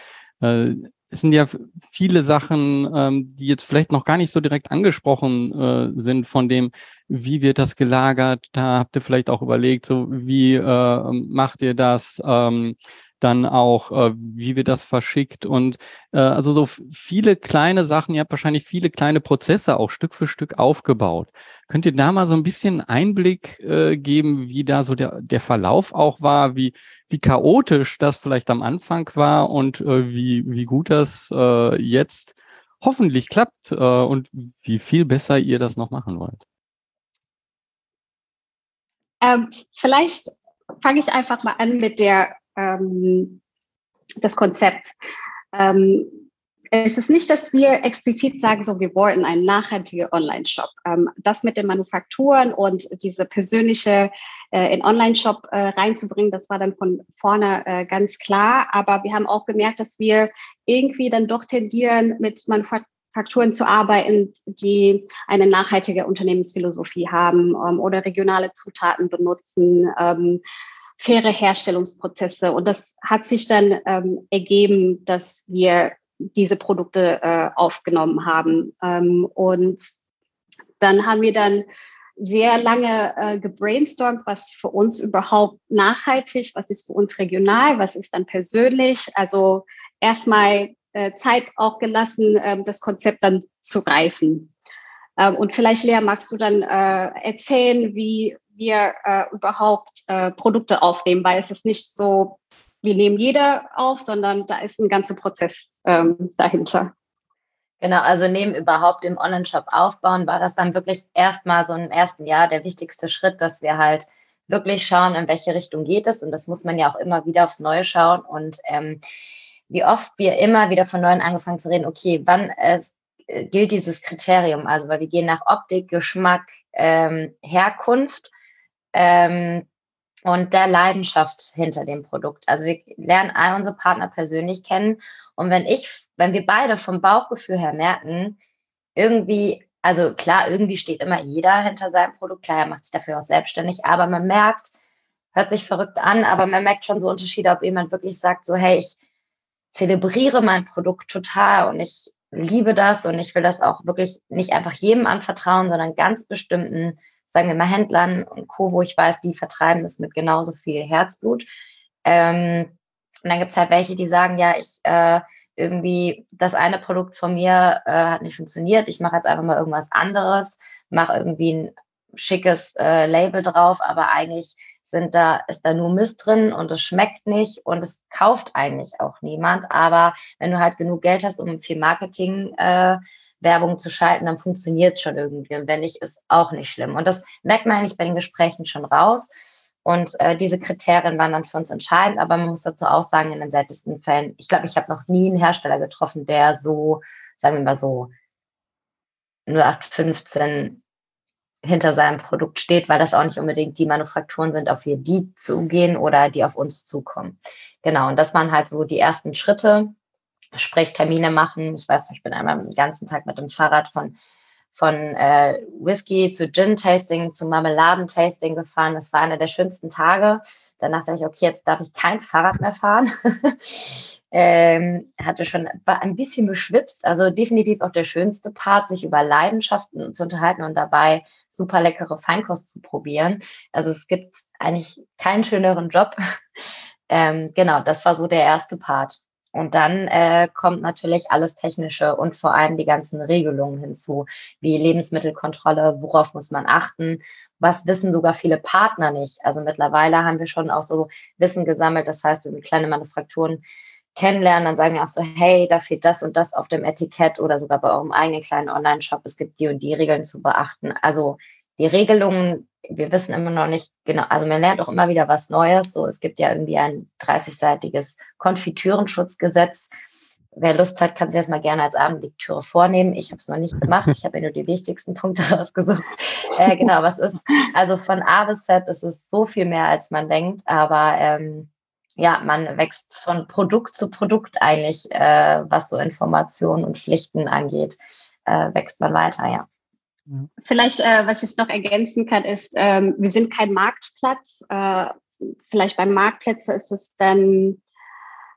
äh, es sind ja viele Sachen, ähm, die jetzt vielleicht noch gar nicht so direkt angesprochen äh, sind von dem, wie wird das gelagert. Da habt ihr vielleicht auch überlegt, so wie äh, macht ihr das? Ähm, dann auch, äh, wie wird das verschickt und äh, also so viele kleine Sachen, ihr habt wahrscheinlich viele kleine Prozesse auch Stück für Stück aufgebaut. Könnt ihr da mal so ein bisschen Einblick äh, geben, wie da so der, der Verlauf auch war, wie, wie chaotisch das vielleicht am Anfang war und äh, wie, wie gut das äh, jetzt hoffentlich klappt äh, und wie viel besser ihr das noch machen wollt? Ähm, vielleicht fange ich einfach mal an mit der ähm, das Konzept. Ähm, es ist nicht, dass wir explizit sagen, so wir wollten einen nachhaltigen Online-Shop. Ähm, das mit den Manufakturen und diese persönliche äh, in Online-Shop äh, reinzubringen, das war dann von vorne äh, ganz klar. Aber wir haben auch gemerkt, dass wir irgendwie dann doch tendieren, mit Manufakturen zu arbeiten, die eine nachhaltige Unternehmensphilosophie haben ähm, oder regionale Zutaten benutzen. Ähm, faire Herstellungsprozesse. Und das hat sich dann ähm, ergeben, dass wir diese Produkte äh, aufgenommen haben. Ähm, und dann haben wir dann sehr lange äh, gebrainstormt, was für uns überhaupt nachhaltig, was ist für uns regional, was ist dann persönlich. Also erstmal äh, Zeit auch gelassen, äh, das Konzept dann zu reifen. Ähm, und vielleicht, Lea, magst du dann äh, erzählen, wie, wir äh, überhaupt äh, Produkte aufnehmen, weil es ist nicht so, wir nehmen jeder auf, sondern da ist ein ganzer Prozess ähm, dahinter. Genau, also neben überhaupt dem Online-Shop aufbauen, war das dann wirklich erstmal so im ersten Jahr der wichtigste Schritt, dass wir halt wirklich schauen, in welche Richtung geht es. Und das muss man ja auch immer wieder aufs Neue schauen. Und ähm, wie oft wir immer wieder von Neuem angefangen zu reden, okay, wann es äh, gilt dieses Kriterium? Also, weil wir gehen nach Optik, Geschmack, ähm, Herkunft ähm, und der Leidenschaft hinter dem Produkt. Also wir lernen all unsere Partner persönlich kennen. Und wenn ich, wenn wir beide vom Bauchgefühl her merken, irgendwie, also klar, irgendwie steht immer jeder hinter seinem Produkt, klar, er macht sich dafür auch selbstständig, aber man merkt, hört sich verrückt an, aber man merkt schon so Unterschiede, ob jemand wirklich sagt, so, hey, ich zelebriere mein Produkt total und ich liebe das und ich will das auch wirklich nicht einfach jedem anvertrauen, sondern ganz bestimmten sagen wir mal, Händlern und Co., wo ich weiß, die vertreiben das mit genauso viel Herzblut. Ähm, und dann gibt es halt welche, die sagen, ja, ich äh, irgendwie, das eine Produkt von mir äh, hat nicht funktioniert, ich mache jetzt einfach mal irgendwas anderes, mache irgendwie ein schickes äh, Label drauf, aber eigentlich sind da, ist da nur Mist drin und es schmeckt nicht und es kauft eigentlich auch niemand. Aber wenn du halt genug Geld hast, um viel Marketing äh, Werbung zu schalten, dann funktioniert es schon irgendwie. Und wenn nicht, ist auch nicht schlimm. Und das merkt man eigentlich bei den Gesprächen schon raus. Und äh, diese Kriterien waren dann für uns entscheidend, aber man muss dazu auch sagen, in den seltensten Fällen, ich glaube, ich habe noch nie einen Hersteller getroffen, der so, sagen wir mal so, 0815 hinter seinem Produkt steht, weil das auch nicht unbedingt die Manufakturen sind, auf die die zugehen oder die auf uns zukommen. Genau, und das waren halt so die ersten Schritte, sprich Termine machen. Ich weiß ich bin einmal den ganzen Tag mit dem Fahrrad von von äh, Whisky zu Gin-Tasting zu Marmeladen-Tasting gefahren. Das war einer der schönsten Tage. Danach dachte ich, okay, jetzt darf ich kein Fahrrad mehr fahren. ähm, hatte schon ein bisschen beschwipst. Also definitiv auch der schönste Part, sich über Leidenschaften zu unterhalten und dabei super leckere Feinkost zu probieren. Also es gibt eigentlich keinen schöneren Job. ähm, genau, das war so der erste Part. Und dann äh, kommt natürlich alles Technische und vor allem die ganzen Regelungen hinzu, wie Lebensmittelkontrolle, worauf muss man achten, was wissen sogar viele Partner nicht. Also mittlerweile haben wir schon auch so Wissen gesammelt. Das heißt, wenn wir kleine Manufakturen kennenlernen, dann sagen wir auch so, hey, da fehlt das und das auf dem Etikett oder sogar bei eurem eigenen kleinen Online-Shop. Es gibt die und die Regeln zu beachten. Also die Regelungen wir wissen immer noch nicht genau, also man lernt auch immer wieder was Neues. So, es gibt ja irgendwie ein 30-seitiges Konfitürenschutzgesetz. Wer Lust hat, kann sich das mal gerne als Abendlektüre vornehmen. Ich habe es noch nicht gemacht. Ich habe ja nur die wichtigsten Punkte rausgesucht. Äh, genau, was ist? Also von A bis Z ist es so viel mehr, als man denkt. Aber ähm, ja, man wächst von Produkt zu Produkt eigentlich, äh, was so Informationen und Pflichten angeht, äh, wächst man weiter, ja. Vielleicht, äh, was ich noch ergänzen kann, ist, ähm, wir sind kein Marktplatz. Äh, vielleicht beim Marktplätze ist es dann,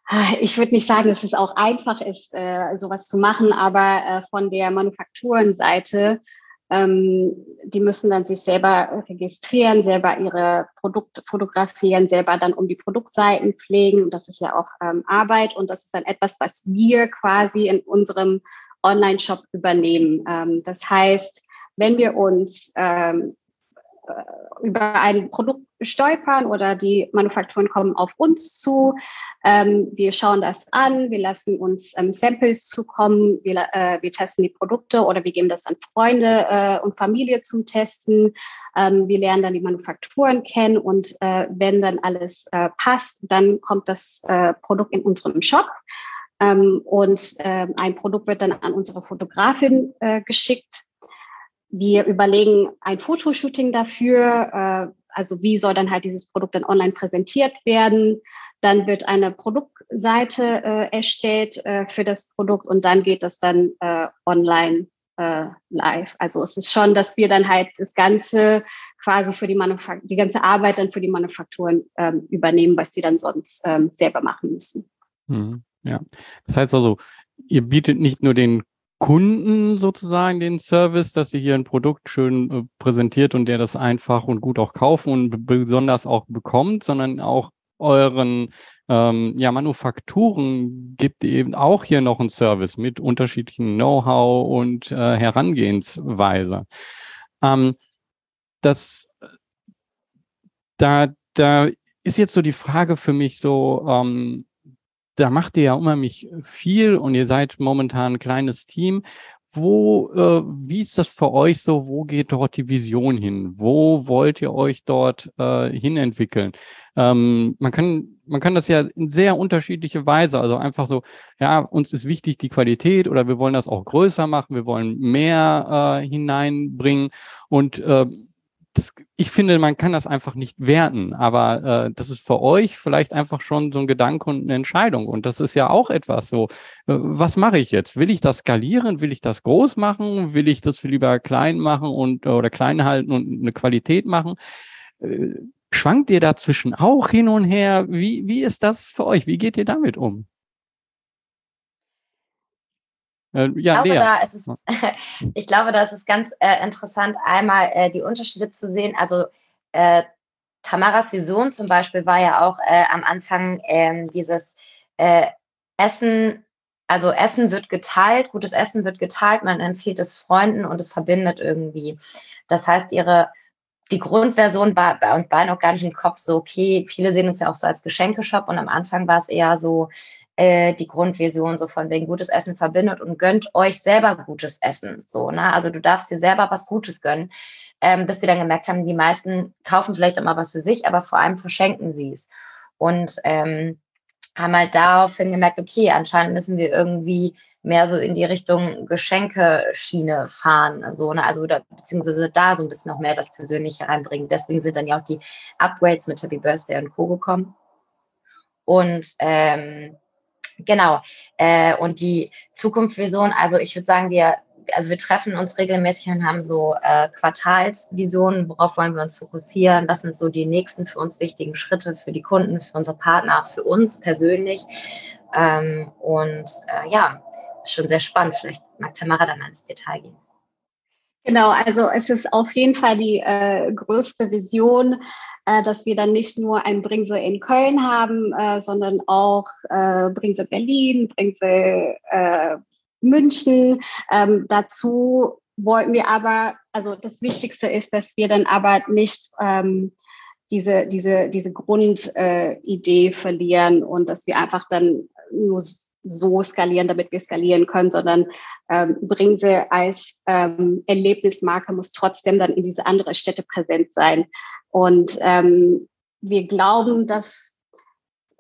ah, ich würde nicht sagen, dass es auch einfach ist, äh, sowas zu machen, aber äh, von der Manufakturenseite, ähm, die müssen dann sich selber registrieren, selber ihre Produkte fotografieren, selber dann um die Produktseiten pflegen. Das ist ja auch ähm, Arbeit und das ist dann etwas, was wir quasi in unserem Online-Shop übernehmen. Ähm, das heißt, wenn wir uns ähm, äh, über ein Produkt stolpern oder die Manufakturen kommen auf uns zu. Ähm, wir schauen das an, wir lassen uns ähm, Samples zukommen, wir, äh, wir testen die Produkte oder wir geben das an Freunde äh, und Familie zum Testen. Ähm, wir lernen dann die Manufakturen kennen und äh, wenn dann alles äh, passt, dann kommt das äh, Produkt in unserem Shop. Ähm, und äh, ein Produkt wird dann an unsere Fotografin geschickt wir überlegen ein Fotoshooting dafür. Äh, also wie soll dann halt dieses Produkt dann online präsentiert werden? Dann wird eine Produktseite äh, erstellt äh, für das Produkt und dann geht das dann äh, online äh, live. Also es ist schon, dass wir dann halt das Ganze quasi für die Manufaktur, die ganze Arbeit dann für die Manufakturen ähm, übernehmen, was die dann sonst ähm, selber machen müssen. Mhm, ja, das heißt also, ihr bietet nicht nur den Kunden sozusagen den Service, dass sie hier ein Produkt schön äh, präsentiert und der das einfach und gut auch kaufen und besonders auch bekommt, sondern auch euren ähm, ja, Manufakturen gibt eben auch hier noch einen Service mit unterschiedlichen Know-how und äh, Herangehensweise. Ähm, das da, da ist jetzt so die Frage für mich so, ähm, da macht ihr ja unheimlich viel und ihr seid momentan ein kleines Team. Wo, äh, wie ist das für euch so? Wo geht dort die Vision hin? Wo wollt ihr euch dort äh, hinentwickeln? Ähm, man kann, man kann das ja in sehr unterschiedliche Weise, also einfach so, ja, uns ist wichtig die Qualität oder wir wollen das auch größer machen, wir wollen mehr äh, hineinbringen und äh, das, ich finde, man kann das einfach nicht werten, aber äh, das ist für euch vielleicht einfach schon so ein Gedanke und eine Entscheidung. Und das ist ja auch etwas so, äh, was mache ich jetzt? Will ich das skalieren? Will ich das groß machen? Will ich das lieber klein machen und oder klein halten und eine Qualität machen? Äh, schwankt ihr dazwischen auch hin und her? Wie, wie ist das für euch? Wie geht ihr damit um? Äh, ja, ich, glaube, da ist es, ich glaube, da ist es ganz äh, interessant, einmal äh, die Unterschiede zu sehen. Also äh, Tamaras Vision zum Beispiel war ja auch äh, am Anfang ähm, dieses äh, Essen, also Essen wird geteilt, gutes Essen wird geteilt, man empfiehlt es Freunden und es verbindet irgendwie. Das heißt, ihre die Grundversion war bei uns beiden auch gar nicht im Kopf so, okay, viele sehen uns ja auch so als Geschenkeshop und am Anfang war es eher so, äh, die Grundvision so von wegen gutes Essen verbindet und gönnt euch selber gutes Essen. So, ne? Also du darfst dir selber was Gutes gönnen. ähm, bis wir dann gemerkt haben, die meisten kaufen vielleicht mal was für sich, aber vor allem verschenken sie es. Und ähm, haben halt daraufhin gemerkt, okay, anscheinend müssen wir irgendwie mehr so in die Richtung Geschenkeschiene fahren, also, ne, also da, beziehungsweise da so ein bisschen noch mehr das Persönliche reinbringen. Deswegen sind dann ja auch die Upgrades mit Happy Birthday und Co. gekommen. Und ähm, genau, äh, und die Zukunftsvision, also ich würde sagen, wir also wir treffen uns regelmäßig und haben so äh, Quartalsvisionen, worauf wollen wir uns fokussieren, was sind so die nächsten für uns wichtigen Schritte für die Kunden, für unsere Partner, für uns persönlich. Ähm, und äh, ja, ist schon sehr spannend. Vielleicht mag Tamara dann mal ins Detail gehen. Genau, also es ist auf jeden Fall die äh, größte Vision, äh, dass wir dann nicht nur ein Bringsel in Köln haben, äh, sondern auch äh, Bringsel Berlin, Bringsel äh, München. Ähm, dazu wollten wir aber, also das Wichtigste ist, dass wir dann aber nicht ähm, diese, diese, diese Grundidee äh, verlieren und dass wir einfach dann nur so skalieren, damit wir skalieren können, sondern ähm, Bringse als ähm, Erlebnismarke muss trotzdem dann in diese andere Städte präsent sein. Und ähm, wir glauben, dass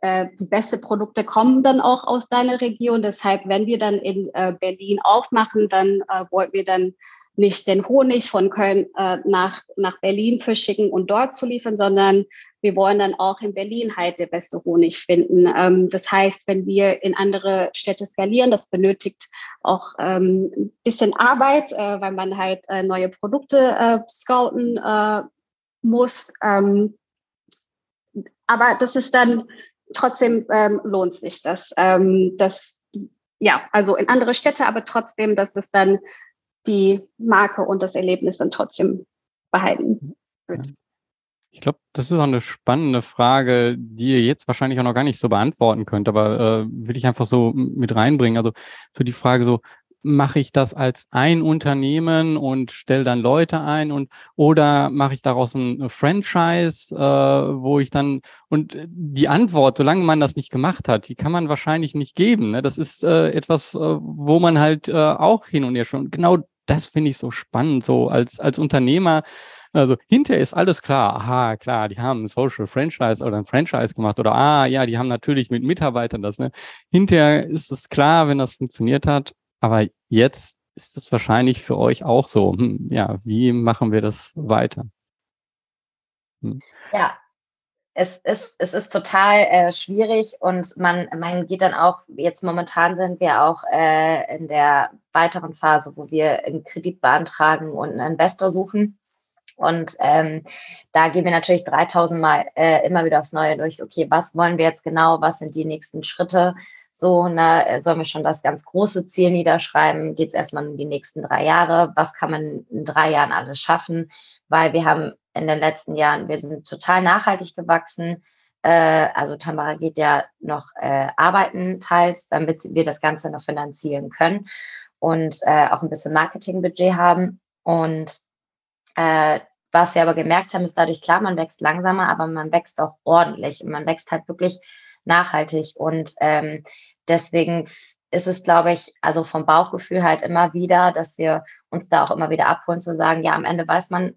äh, die besten Produkte kommen dann auch aus deiner Region. Deshalb, wenn wir dann in äh, Berlin aufmachen, dann äh, wollten wir dann nicht den Honig von Köln äh, nach, nach Berlin verschicken und dort zu liefern, sondern wir wollen dann auch in Berlin halt der beste Honig finden. Ähm, das heißt, wenn wir in andere Städte skalieren, das benötigt auch ähm, ein bisschen Arbeit, äh, weil man halt äh, neue Produkte äh, scouten äh, muss. Ähm, aber das ist dann trotzdem ähm, lohnt sich das. Ähm, das. Ja, also in andere Städte, aber trotzdem, dass es dann die Marke und das Erlebnis dann trotzdem behalten wird. Ich glaube, das ist auch eine spannende Frage, die ihr jetzt wahrscheinlich auch noch gar nicht so beantworten könnt, aber äh, will ich einfach so mit reinbringen. Also so die Frage so, mache ich das als ein Unternehmen und stelle dann Leute ein und oder mache ich daraus ein Franchise, äh, wo ich dann und die Antwort, solange man das nicht gemacht hat, die kann man wahrscheinlich nicht geben. Ne? Das ist äh, etwas, äh, wo man halt äh, auch hin und her schon. Genau das finde ich so spannend, so als als Unternehmer. Also hinterher ist alles klar. Aha, klar, die haben ein Social Franchise oder ein Franchise gemacht oder ah, ja, die haben natürlich mit Mitarbeitern das. Ne? Hinterher ist es klar, wenn das funktioniert hat. Aber jetzt ist es wahrscheinlich für euch auch so. Hm, ja, wie machen wir das weiter? Hm. Ja, es ist, es ist total äh, schwierig und man, man geht dann auch, jetzt momentan sind wir auch äh, in der weiteren Phase, wo wir einen Kredit beantragen und einen Investor suchen. Und ähm, da gehen wir natürlich 3000 Mal äh, immer wieder aufs Neue durch, okay, was wollen wir jetzt genau, was sind die nächsten Schritte? So, ne, äh, sollen wir schon das ganz große Ziel niederschreiben? Geht es erstmal um die nächsten drei Jahre? Was kann man in drei Jahren alles schaffen? Weil wir haben in den letzten Jahren, wir sind total nachhaltig gewachsen. Äh, also Tamara geht ja noch äh, arbeiten teils, damit wir das Ganze noch finanzieren können und äh, auch ein bisschen Marketingbudget haben. Und äh, was wir aber gemerkt haben, ist dadurch klar, man wächst langsamer, aber man wächst auch ordentlich und man wächst halt wirklich nachhaltig. Und ähm, Deswegen ist es, glaube ich, also vom Bauchgefühl halt immer wieder, dass wir uns da auch immer wieder abholen, zu sagen, ja, am Ende weiß man,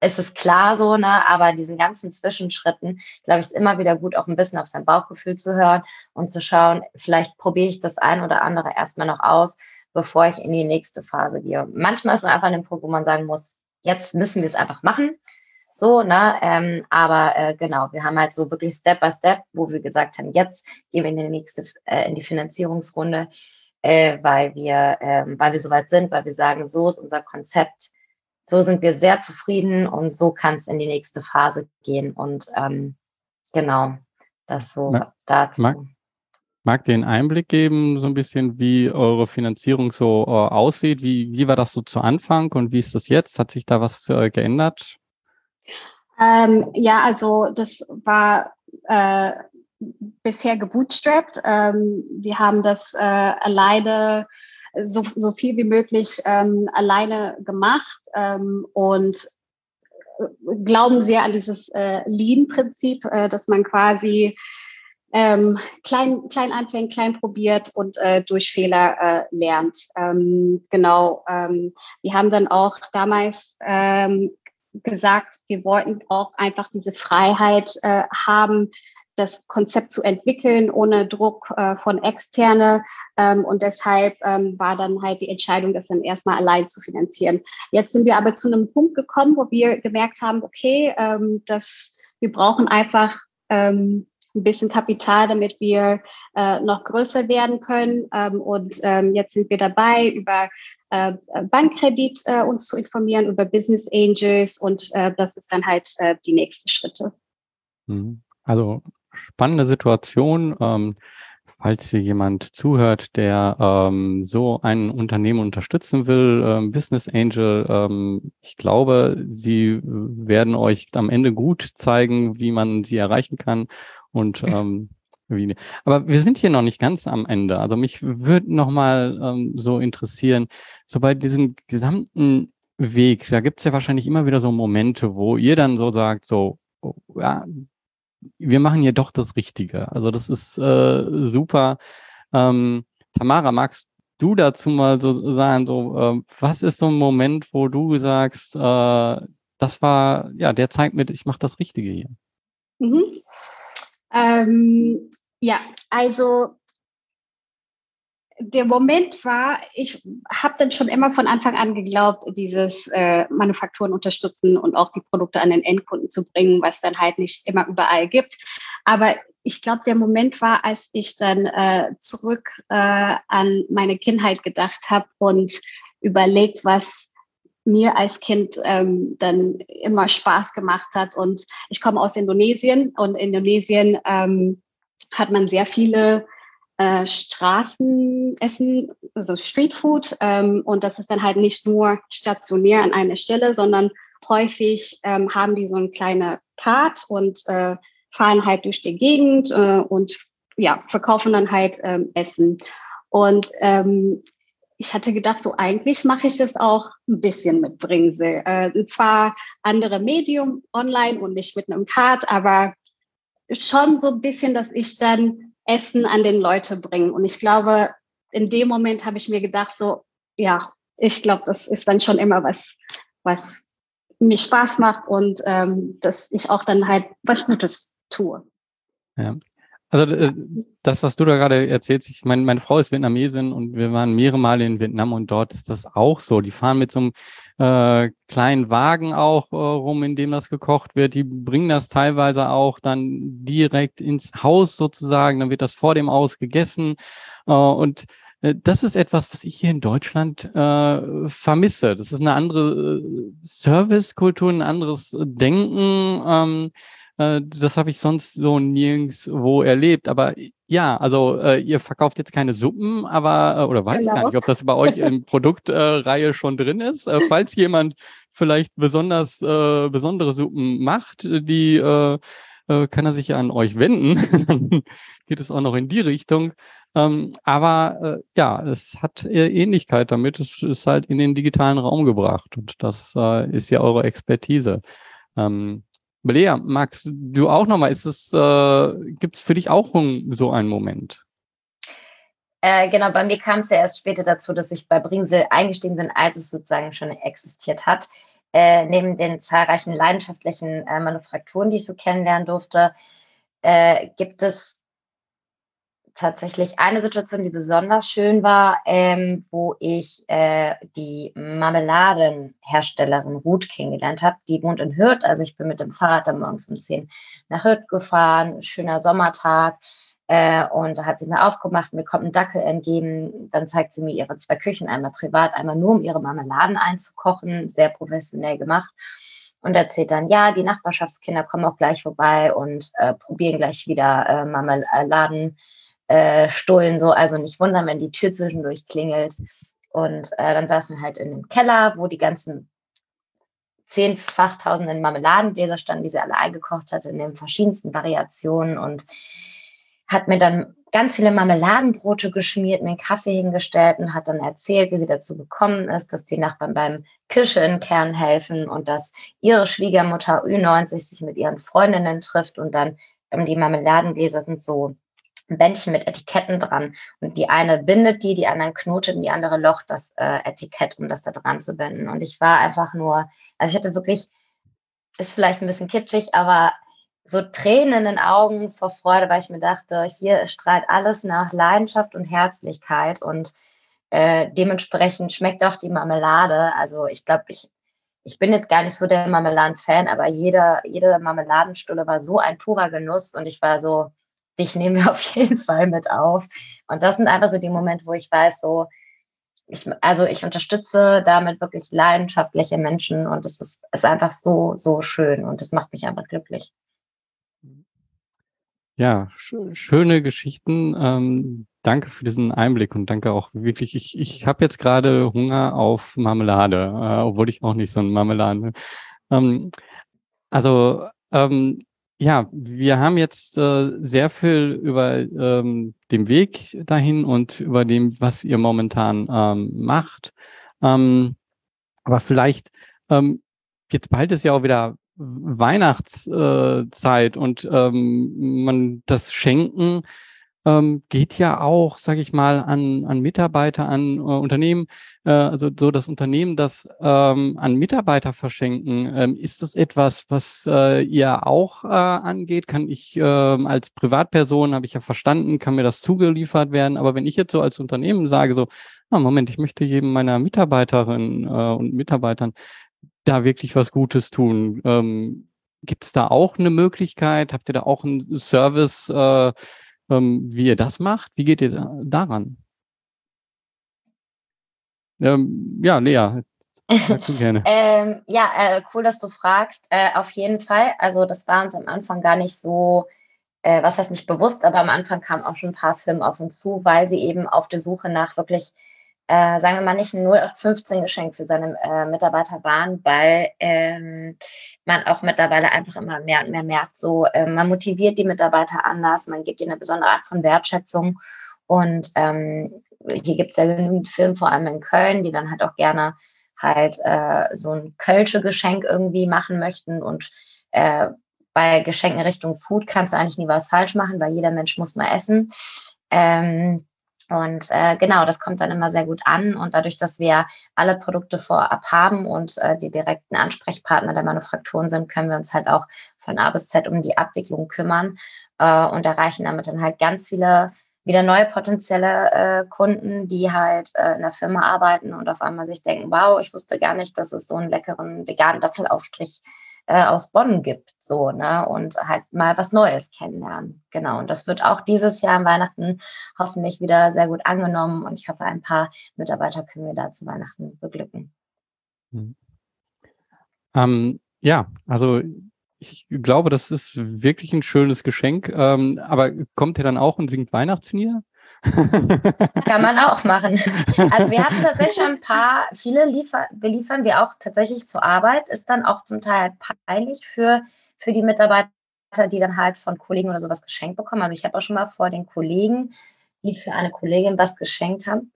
ist es klar so, ne? Aber diesen ganzen Zwischenschritten, glaube ich, ist immer wieder gut, auch ein bisschen auf sein Bauchgefühl zu hören und zu schauen, vielleicht probiere ich das ein oder andere erstmal noch aus, bevor ich in die nächste Phase gehe. Manchmal ist man einfach an dem Punkt, wo man sagen muss, jetzt müssen wir es einfach machen. So, ne? Ähm, aber äh, genau, wir haben halt so wirklich Step by Step, wo wir gesagt haben, jetzt gehen wir in die nächste, äh, in die Finanzierungsrunde, äh, weil wir, ähm, weil wir soweit sind, weil wir sagen, so ist unser Konzept, so sind wir sehr zufrieden und so kann es in die nächste Phase gehen. Und ähm, genau, das so mag, dazu. Mag, mag dir einen Einblick geben, so ein bisschen, wie eure Finanzierung so äh, aussieht? Wie, wie war das so zu Anfang und wie ist das jetzt? Hat sich da was äh, geändert? Ähm, ja, also das war äh, bisher gebootstrapped. Ähm, wir haben das äh, alleine so, so viel wie möglich ähm, alleine gemacht ähm, und äh, glauben sehr an dieses äh, Lean-Prinzip, äh, dass man quasi ähm, klein, klein anfängt, klein probiert und äh, durch Fehler äh, lernt. Ähm, genau. Ähm, wir haben dann auch damals ähm, gesagt, wir wollten auch einfach diese Freiheit äh, haben, das Konzept zu entwickeln ohne Druck äh, von externe. Ähm, und deshalb ähm, war dann halt die Entscheidung, das dann erstmal allein zu finanzieren. Jetzt sind wir aber zu einem Punkt gekommen, wo wir gemerkt haben, okay, ähm, dass wir brauchen einfach ähm, ein bisschen Kapital, damit wir äh, noch größer werden können. Ähm, und ähm, jetzt sind wir dabei, über äh, Bankkredit äh, uns zu informieren, über Business Angels und äh, das ist dann halt äh, die nächsten Schritte. Mhm. Also spannende Situation. Ähm, falls hier jemand zuhört, der ähm, so ein Unternehmen unterstützen will, ähm, Business Angel, ähm, ich glaube, sie werden euch am Ende gut zeigen, wie man sie erreichen kann. Und ähm, wie, aber wir sind hier noch nicht ganz am Ende. Also mich würde noch mal ähm, so interessieren, so bei diesem gesamten Weg, da gibt es ja wahrscheinlich immer wieder so Momente, wo ihr dann so sagt, so, oh, ja, wir machen hier doch das Richtige. Also das ist äh, super. Ähm, Tamara, magst du dazu mal so sagen, so, äh, was ist so ein Moment, wo du sagst, äh, das war, ja, der zeigt mir, ich mache das Richtige hier? Mhm. Ähm, ja, also der Moment war, ich habe dann schon immer von Anfang an geglaubt, dieses äh, Manufakturen unterstützen und auch die Produkte an den Endkunden zu bringen, was dann halt nicht immer überall gibt. Aber ich glaube, der Moment war, als ich dann äh, zurück äh, an meine Kindheit gedacht habe und überlegt, was mir als Kind ähm, dann immer Spaß gemacht hat. Und ich komme aus Indonesien und in Indonesien ähm, hat man sehr viele äh, Straßenessen, also Streetfood. Ähm, und das ist dann halt nicht nur stationär an einer Stelle, sondern häufig ähm, haben die so eine kleine Card und äh, fahren halt durch die Gegend äh, und ja, verkaufen dann halt ähm, Essen. Und ähm, ich hatte gedacht, so eigentlich mache ich das auch ein bisschen mit Bringsel. Äh, zwar andere Medium online und nicht mit einem Card, aber schon so ein bisschen, dass ich dann Essen an den Leute bringen. Und ich glaube, in dem Moment habe ich mir gedacht, so, ja, ich glaube, das ist dann schon immer was, was mir Spaß macht und ähm, dass ich auch dann halt was Gutes tue. Ja. Also äh, das, was du da gerade erzählst, ich meine, meine Frau ist Vietnamesin und wir waren mehrere Male in Vietnam und dort ist das auch so. Die fahren mit so einem äh, kleinen Wagen auch äh, rum, in dem das gekocht wird. Die bringen das teilweise auch dann direkt ins Haus sozusagen. Dann wird das vor dem Haus gegessen. Äh, und äh, das ist etwas, was ich hier in Deutschland äh, vermisse. Das ist eine andere äh, Servicekultur, ein anderes Denken. Ähm, äh, das habe ich sonst so nirgendwo erlebt. Aber ja, also äh, ihr verkauft jetzt keine Suppen, aber, äh, oder weiß genau. ich gar nicht, ob das bei euch in Produktreihe äh, schon drin ist. Äh, falls jemand vielleicht besonders äh, besondere Suppen macht, die äh, äh, kann er sich ja an euch wenden. Dann geht es auch noch in die Richtung. Ähm, aber äh, ja, es hat äh, Ähnlichkeit damit. Es ist halt in den digitalen Raum gebracht und das äh, ist ja eure Expertise. Ähm, Lea, magst du auch nochmal, ist es, äh, gibt es für dich auch so einen Moment? Äh, genau, bei mir kam es ja erst später dazu, dass ich bei Bringsel eingestiegen bin, als es sozusagen schon existiert hat. Äh, neben den zahlreichen leidenschaftlichen äh, Manufakturen, die ich so kennenlernen durfte, äh, gibt es tatsächlich eine Situation, die besonders schön war, ähm, wo ich äh, die Marmeladenherstellerin Ruth kennengelernt habe. Die wohnt in Hürth, also ich bin mit dem Fahrrad dann morgens um 10 nach Hürth gefahren, schöner Sommertag. Äh, und da hat sie mir aufgemacht, mir kommt ein Dackel entgegen. Dann zeigt sie mir ihre zwei Küchen, einmal privat, einmal nur, um ihre Marmeladen einzukochen. Sehr professionell gemacht und erzählt dann, ja, die Nachbarschaftskinder kommen auch gleich vorbei und äh, probieren gleich wieder äh, Marmeladen äh, Stullen so. Also nicht wundern, wenn die Tür zwischendurch klingelt. Und äh, dann saßen wir halt in dem Keller, wo die ganzen zehnfach tausenden Marmeladengläser standen, die sie alle eingekocht hat in den verschiedensten Variationen und hat mir dann ganz viele Marmeladenbrote geschmiert, mir einen Kaffee hingestellt und hat dann erzählt, wie sie dazu gekommen ist, dass die Nachbarn beim Kische in Kern helfen und dass ihre Schwiegermutter Ü90 sich mit ihren Freundinnen trifft und dann ähm, die Marmeladengläser sind so Bändchen mit Etiketten dran. Und die eine bindet die, die anderen knotet und die andere locht das äh, Etikett, um das da dran zu binden. Und ich war einfach nur, also ich hatte wirklich ist vielleicht ein bisschen kitschig, aber so Tränen in den Augen vor Freude, weil ich mir dachte, hier strahlt alles nach Leidenschaft und Herzlichkeit und äh, dementsprechend schmeckt auch die Marmelade. Also ich glaube, ich, ich bin jetzt gar nicht so der Marmeladen-Fan, aber jeder, jede Marmeladenstulle war so ein purer Genuss und ich war so, dich nehmen wir auf jeden Fall mit auf. Und das sind einfach so die Momente, wo ich weiß, so, ich, also ich unterstütze damit wirklich leidenschaftliche Menschen und es ist, ist einfach so, so schön und es macht mich einfach glücklich. Ja, sch schöne Geschichten. Ähm, danke für diesen Einblick und danke auch wirklich. Ich, ich habe jetzt gerade Hunger auf Marmelade, äh, obwohl ich auch nicht so ein Marmeladen. Ähm, also ähm, ja, wir haben jetzt äh, sehr viel über ähm, den Weg dahin und über dem, was ihr momentan ähm, macht. Ähm, aber vielleicht ähm, jetzt bald ist ja auch wieder Weihnachtszeit und ähm, man das Schenken ähm, geht ja auch, sage ich mal, an, an Mitarbeiter, an äh, Unternehmen, äh, also so das Unternehmen, das ähm, an Mitarbeiter verschenken. Ähm, ist das etwas, was äh, ihr auch äh, angeht? Kann ich äh, als Privatperson, habe ich ja verstanden, kann mir das zugeliefert werden. Aber wenn ich jetzt so als Unternehmen sage, so, ah, Moment, ich möchte jedem meiner Mitarbeiterinnen äh, und Mitarbeitern da wirklich was Gutes tun. Ähm, Gibt es da auch eine Möglichkeit? Habt ihr da auch einen Service? Äh, ähm, wie ihr das macht. Wie geht ihr da, daran? Ähm, ja, Lea, gerne. ähm, ja, äh, cool, dass du fragst. Äh, auf jeden Fall. Also das war uns am Anfang gar nicht so, äh, was heißt nicht bewusst, aber am Anfang kamen auch schon ein paar Firmen auf uns zu, weil sie eben auf der Suche nach wirklich äh, sagen wir mal, nicht ein 0815-Geschenk für seine äh, Mitarbeiter waren, weil ähm, man auch mittlerweile einfach immer mehr und mehr merkt, so äh, man motiviert die Mitarbeiter anders, man gibt ihnen eine besondere Art von Wertschätzung. Und ähm, hier gibt es ja genügend Filme, vor allem in Köln, die dann halt auch gerne halt äh, so ein Kölsche Geschenk irgendwie machen möchten. Und äh, bei Geschenken Richtung Food kannst du eigentlich nie was falsch machen, weil jeder Mensch muss mal essen. Ähm, und äh, genau, das kommt dann immer sehr gut an. Und dadurch, dass wir alle Produkte vorab haben und äh, die direkten Ansprechpartner der Manufakturen sind, können wir uns halt auch von A bis Z um die Abwicklung kümmern äh, und erreichen damit dann halt ganz viele wieder neue potenzielle äh, Kunden, die halt äh, in der Firma arbeiten und auf einmal sich denken, wow, ich wusste gar nicht, dass es so einen leckeren veganen Dattelaufstrich äh, aus Bonn gibt, so, ne, und halt mal was Neues kennenlernen. Genau. Und das wird auch dieses Jahr an Weihnachten hoffentlich wieder sehr gut angenommen und ich hoffe, ein paar Mitarbeiter können wir da zu Weihnachten beglücken. Mhm. Ähm, ja, also ich glaube, das ist wirklich ein schönes Geschenk. Ähm, aber kommt ihr dann auch und singt Weihnachtslieder? Kann man auch machen. Also wir hatten tatsächlich schon ein paar, viele liefer, beliefern wir auch tatsächlich zur Arbeit, ist dann auch zum Teil peinlich für, für die Mitarbeiter, die dann halt von Kollegen oder sowas geschenkt bekommen. Also ich habe auch schon mal vor den Kollegen, die für eine Kollegin was geschenkt haben,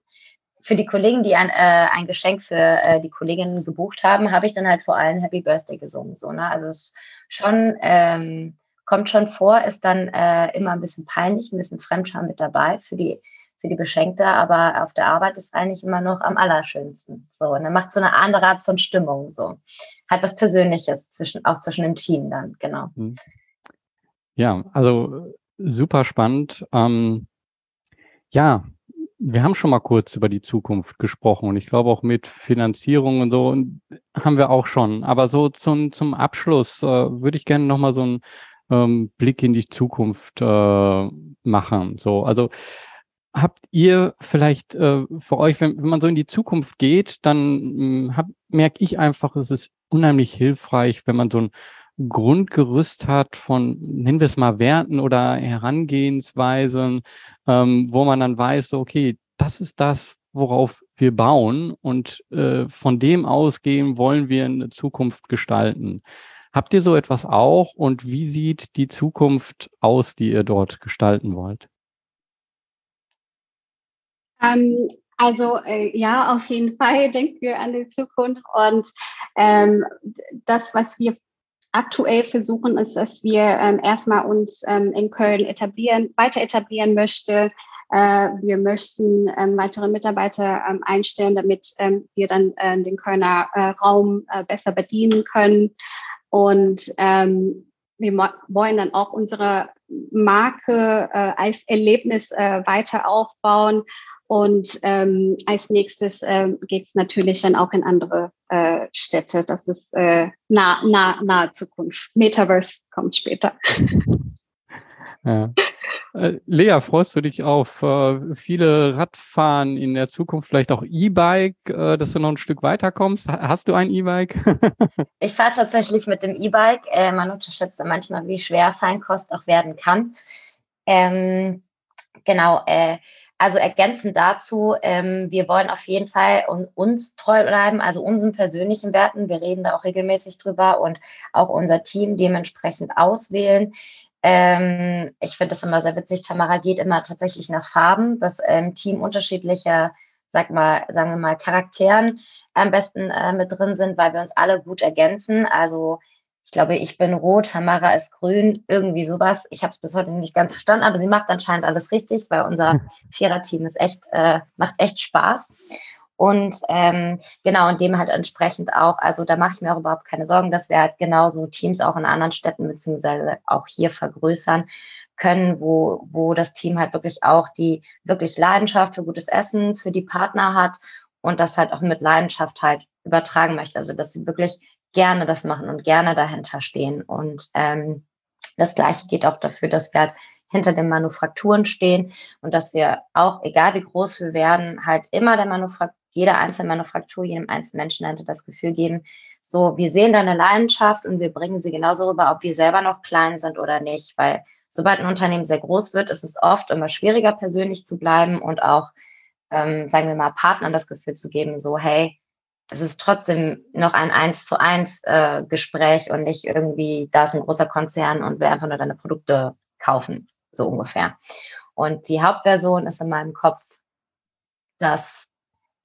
für die Kollegen, die ein, äh, ein Geschenk für äh, die Kollegin gebucht haben, habe ich dann halt vor allem Happy Birthday gesungen. So, ne? Also es ist schon ähm, kommt schon vor, ist dann äh, immer ein bisschen peinlich, ein bisschen Fremdscham mit dabei für die, für die Beschenkte, aber auf der Arbeit ist eigentlich immer noch am allerschönsten. So, und dann macht so eine andere Art von Stimmung, so. Hat was Persönliches zwischen, auch zwischen dem Team dann, genau. Hm. Ja, also super spannend. Ähm, ja, wir haben schon mal kurz über die Zukunft gesprochen und ich glaube auch mit Finanzierung und so haben wir auch schon. Aber so zum, zum Abschluss äh, würde ich gerne nochmal so ein ähm, Blick in die Zukunft äh, machen. So, also habt ihr vielleicht äh, für euch, wenn, wenn man so in die Zukunft geht, dann hm, merke ich einfach, es ist unheimlich hilfreich, wenn man so ein Grundgerüst hat von, nennen wir es mal Werten oder Herangehensweisen, ähm, wo man dann weiß, so, okay, das ist das, worauf wir bauen und äh, von dem ausgehen wollen wir eine Zukunft gestalten. Habt ihr so etwas auch und wie sieht die Zukunft aus, die ihr dort gestalten wollt? Ähm, also äh, ja, auf jeden Fall denken wir an die Zukunft und ähm, das, was wir aktuell versuchen, ist, dass wir ähm, erstmal uns ähm, in Köln etablieren, weiter etablieren möchte. Äh, wir möchten ähm, weitere Mitarbeiter ähm, einstellen, damit wir dann äh, den Kölner äh, Raum äh, besser bedienen können. Und ähm, wir wollen dann auch unsere Marke äh, als Erlebnis äh, weiter aufbauen. Und ähm, als nächstes ähm, geht es natürlich dann auch in andere äh, Städte. Das ist äh, nah, nah, nahe Zukunft. Metaverse kommt später. Ja. Äh, Lea, freust du dich auf äh, viele Radfahren in der Zukunft, vielleicht auch E-Bike, äh, dass du noch ein Stück weiterkommst? Hast du ein E-Bike? ich fahre tatsächlich mit dem E-Bike. Äh, man unterschätzt manchmal, wie schwer Feinkost auch werden kann. Ähm, genau, äh, also ergänzend dazu, ähm, wir wollen auf jeden Fall uns treu bleiben, also unseren persönlichen Werten. Wir reden da auch regelmäßig drüber und auch unser Team dementsprechend auswählen. Ähm, ich finde das immer sehr witzig. Tamara geht immer tatsächlich nach Farben, dass ein Team unterschiedlicher, sag mal, sagen wir mal, Charakteren am besten äh, mit drin sind, weil wir uns alle gut ergänzen. Also ich glaube, ich bin rot, Tamara ist grün, irgendwie sowas. Ich habe es bis heute nicht ganz verstanden, aber sie macht anscheinend alles richtig, weil unser Vierer-Team ist echt, äh, macht echt Spaß. Und ähm, genau, und dem halt entsprechend auch, also da mache ich mir auch überhaupt keine Sorgen, dass wir halt genauso Teams auch in anderen Städten beziehungsweise auch hier vergrößern können, wo, wo das Team halt wirklich auch die wirklich Leidenschaft für gutes Essen für die Partner hat und das halt auch mit Leidenschaft halt übertragen möchte. Also dass sie wirklich gerne das machen und gerne dahinter stehen. Und ähm, das gleiche geht auch dafür, dass wir halt hinter den Manufakturen stehen und dass wir auch, egal wie groß wir werden, halt immer der Manufaktur jeder einzelne Manufaktur, jedem einzelnen Menschen hätte das Gefühl geben, so, wir sehen deine Leidenschaft und wir bringen sie genauso rüber, ob wir selber noch klein sind oder nicht, weil sobald ein Unternehmen sehr groß wird, ist es oft immer schwieriger, persönlich zu bleiben und auch, ähm, sagen wir mal, Partnern das Gefühl zu geben, so, hey, es ist trotzdem noch ein eins zu eins äh, Gespräch und nicht irgendwie, da ist ein großer Konzern und will einfach nur deine Produkte kaufen, so ungefähr. Und die Hauptversion ist in meinem Kopf, dass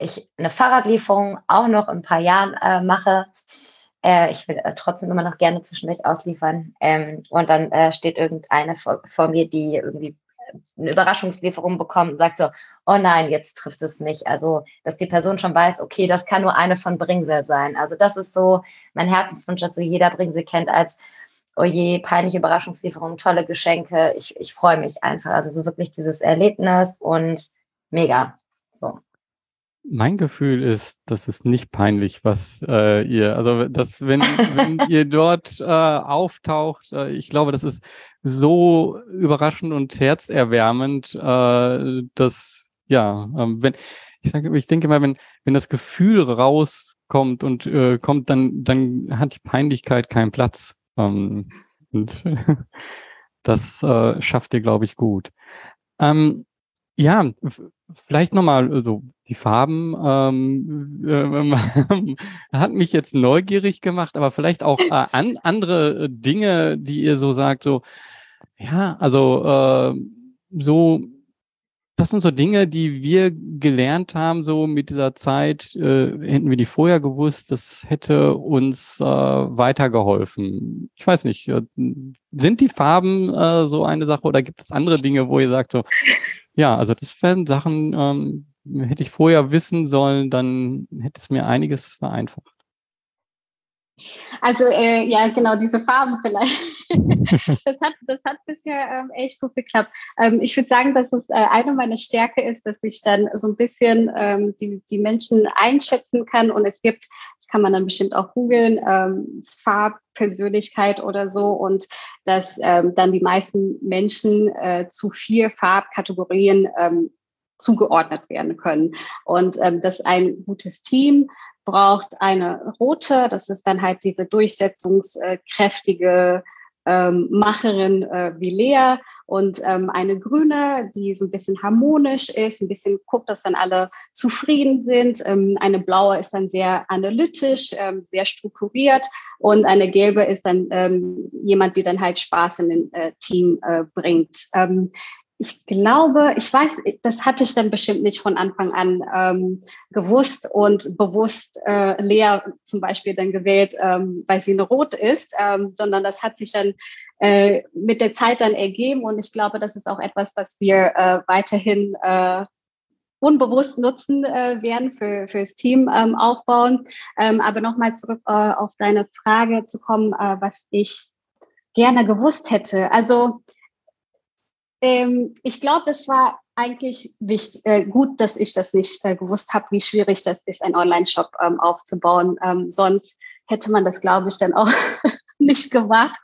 ich eine Fahrradlieferung auch noch in ein paar Jahren äh, mache. Äh, ich will äh, trotzdem immer noch gerne zwischendurch ausliefern. Ähm, und dann äh, steht irgendeine vor, vor, mir, die irgendwie eine Überraschungslieferung bekommt und sagt so, oh nein, jetzt trifft es mich. Also, dass die Person schon weiß, okay, das kann nur eine von Bringsel sein. Also, das ist so mein Herzenswunsch, dass so jeder Bringsel kennt als, oh je, peinliche Überraschungslieferung, tolle Geschenke. Ich, ich freue mich einfach. Also, so wirklich dieses Erlebnis und mega. So. Mein Gefühl ist, das ist nicht peinlich, was äh, ihr, also dass wenn, wenn ihr dort äh, auftaucht, äh, ich glaube, das ist so überraschend und herzerwärmend, äh, dass ja, ähm, wenn ich sage, ich denke mal, wenn wenn das Gefühl rauskommt und äh, kommt, dann dann hat die Peinlichkeit keinen Platz ähm, und das äh, schafft ihr, glaube ich, gut. Ähm, ja, vielleicht nochmal so die Farben ähm, äh, hat mich jetzt neugierig gemacht, aber vielleicht auch äh, an, andere Dinge, die ihr so sagt, so ja, also äh, so das sind so Dinge, die wir gelernt haben, so mit dieser Zeit. Äh, hätten wir die vorher gewusst, das hätte uns äh, weitergeholfen. Ich weiß nicht, äh, sind die Farben äh, so eine Sache oder gibt es andere Dinge, wo ihr sagt, so, ja, also das wären Sachen, ähm, hätte ich vorher wissen sollen, dann hätte es mir einiges vereinfacht. Also äh, ja, genau, diese Farben vielleicht. das, hat, das hat bisher ähm, echt gut geklappt. Ähm, ich würde sagen, dass es äh, eine meiner Stärke ist, dass ich dann so ein bisschen ähm, die, die Menschen einschätzen kann und es gibt, das kann man dann bestimmt auch googeln, ähm, Farbpersönlichkeit oder so und dass ähm, dann die meisten Menschen äh, zu vier Farbkategorien ähm, zugeordnet werden können. Und ähm, dass ein gutes Team braucht eine rote, das ist dann halt diese durchsetzungskräftige ähm, Macherin äh, wie Lea und ähm, eine grüne, die so ein bisschen harmonisch ist, ein bisschen guckt, dass dann alle zufrieden sind. Ähm, eine blaue ist dann sehr analytisch, ähm, sehr strukturiert und eine gelbe ist dann ähm, jemand, die dann halt Spaß in den äh, Team äh, bringt. Ich glaube, ich weiß, das hatte ich dann bestimmt nicht von Anfang an ähm, gewusst und bewusst äh, Lea zum Beispiel dann gewählt, ähm, weil sie eine Rot ist, ähm, sondern das hat sich dann äh, mit der Zeit dann ergeben und ich glaube, das ist auch etwas, was wir äh, weiterhin äh, unbewusst nutzen äh, werden für fürs Team ähm, aufbauen. Ähm, aber nochmal zurück äh, auf deine Frage zu kommen, äh, was ich gerne gewusst hätte. Also ähm, ich glaube, es war eigentlich wichtig, äh, gut, dass ich das nicht äh, gewusst habe, wie schwierig das ist, einen Online-Shop ähm, aufzubauen. Ähm, sonst hätte man das, glaube ich, dann auch nicht gemacht.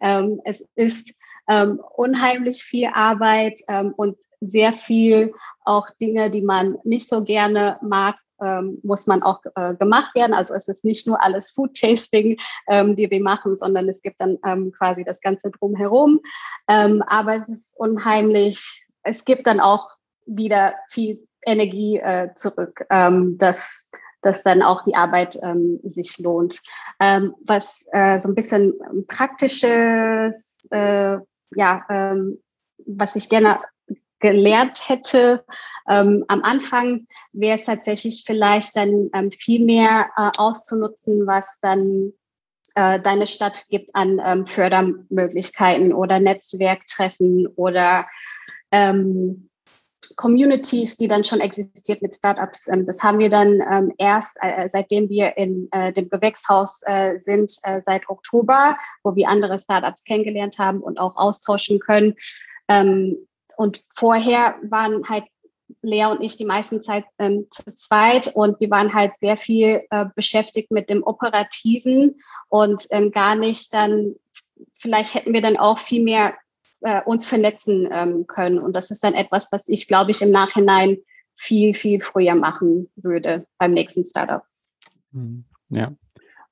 Ähm, es ist ähm, unheimlich viel Arbeit ähm, und sehr viel auch Dinge, die man nicht so gerne mag, ähm, muss man auch äh, gemacht werden. Also es ist nicht nur alles Food Tasting, ähm, die wir machen, sondern es gibt dann ähm, quasi das Ganze drumherum. Ähm, aber es ist unheimlich, es gibt dann auch wieder viel Energie äh, zurück, ähm, dass, dass dann auch die Arbeit ähm, sich lohnt. Ähm, was äh, so ein bisschen praktisches, äh, ja, ähm, was ich gerne gelernt hätte, ähm, am Anfang wäre es tatsächlich vielleicht dann ähm, viel mehr äh, auszunutzen, was dann äh, deine Stadt gibt an ähm, Fördermöglichkeiten oder Netzwerktreffen oder ähm, Communities, die dann schon existiert mit Startups. Ähm, das haben wir dann ähm, erst, äh, seitdem wir in äh, dem Gewächshaus äh, sind, seit Oktober, wo wir andere Startups kennengelernt haben und auch austauschen können. Ähm, und vorher waren halt Lea und ich die meisten Zeit ähm, zu zweit und wir waren halt sehr viel äh, beschäftigt mit dem Operativen und ähm, gar nicht dann, vielleicht hätten wir dann auch viel mehr äh, uns vernetzen ähm, können. Und das ist dann etwas, was ich, glaube ich, im Nachhinein viel, viel früher machen würde beim nächsten Startup. Mhm. Ja.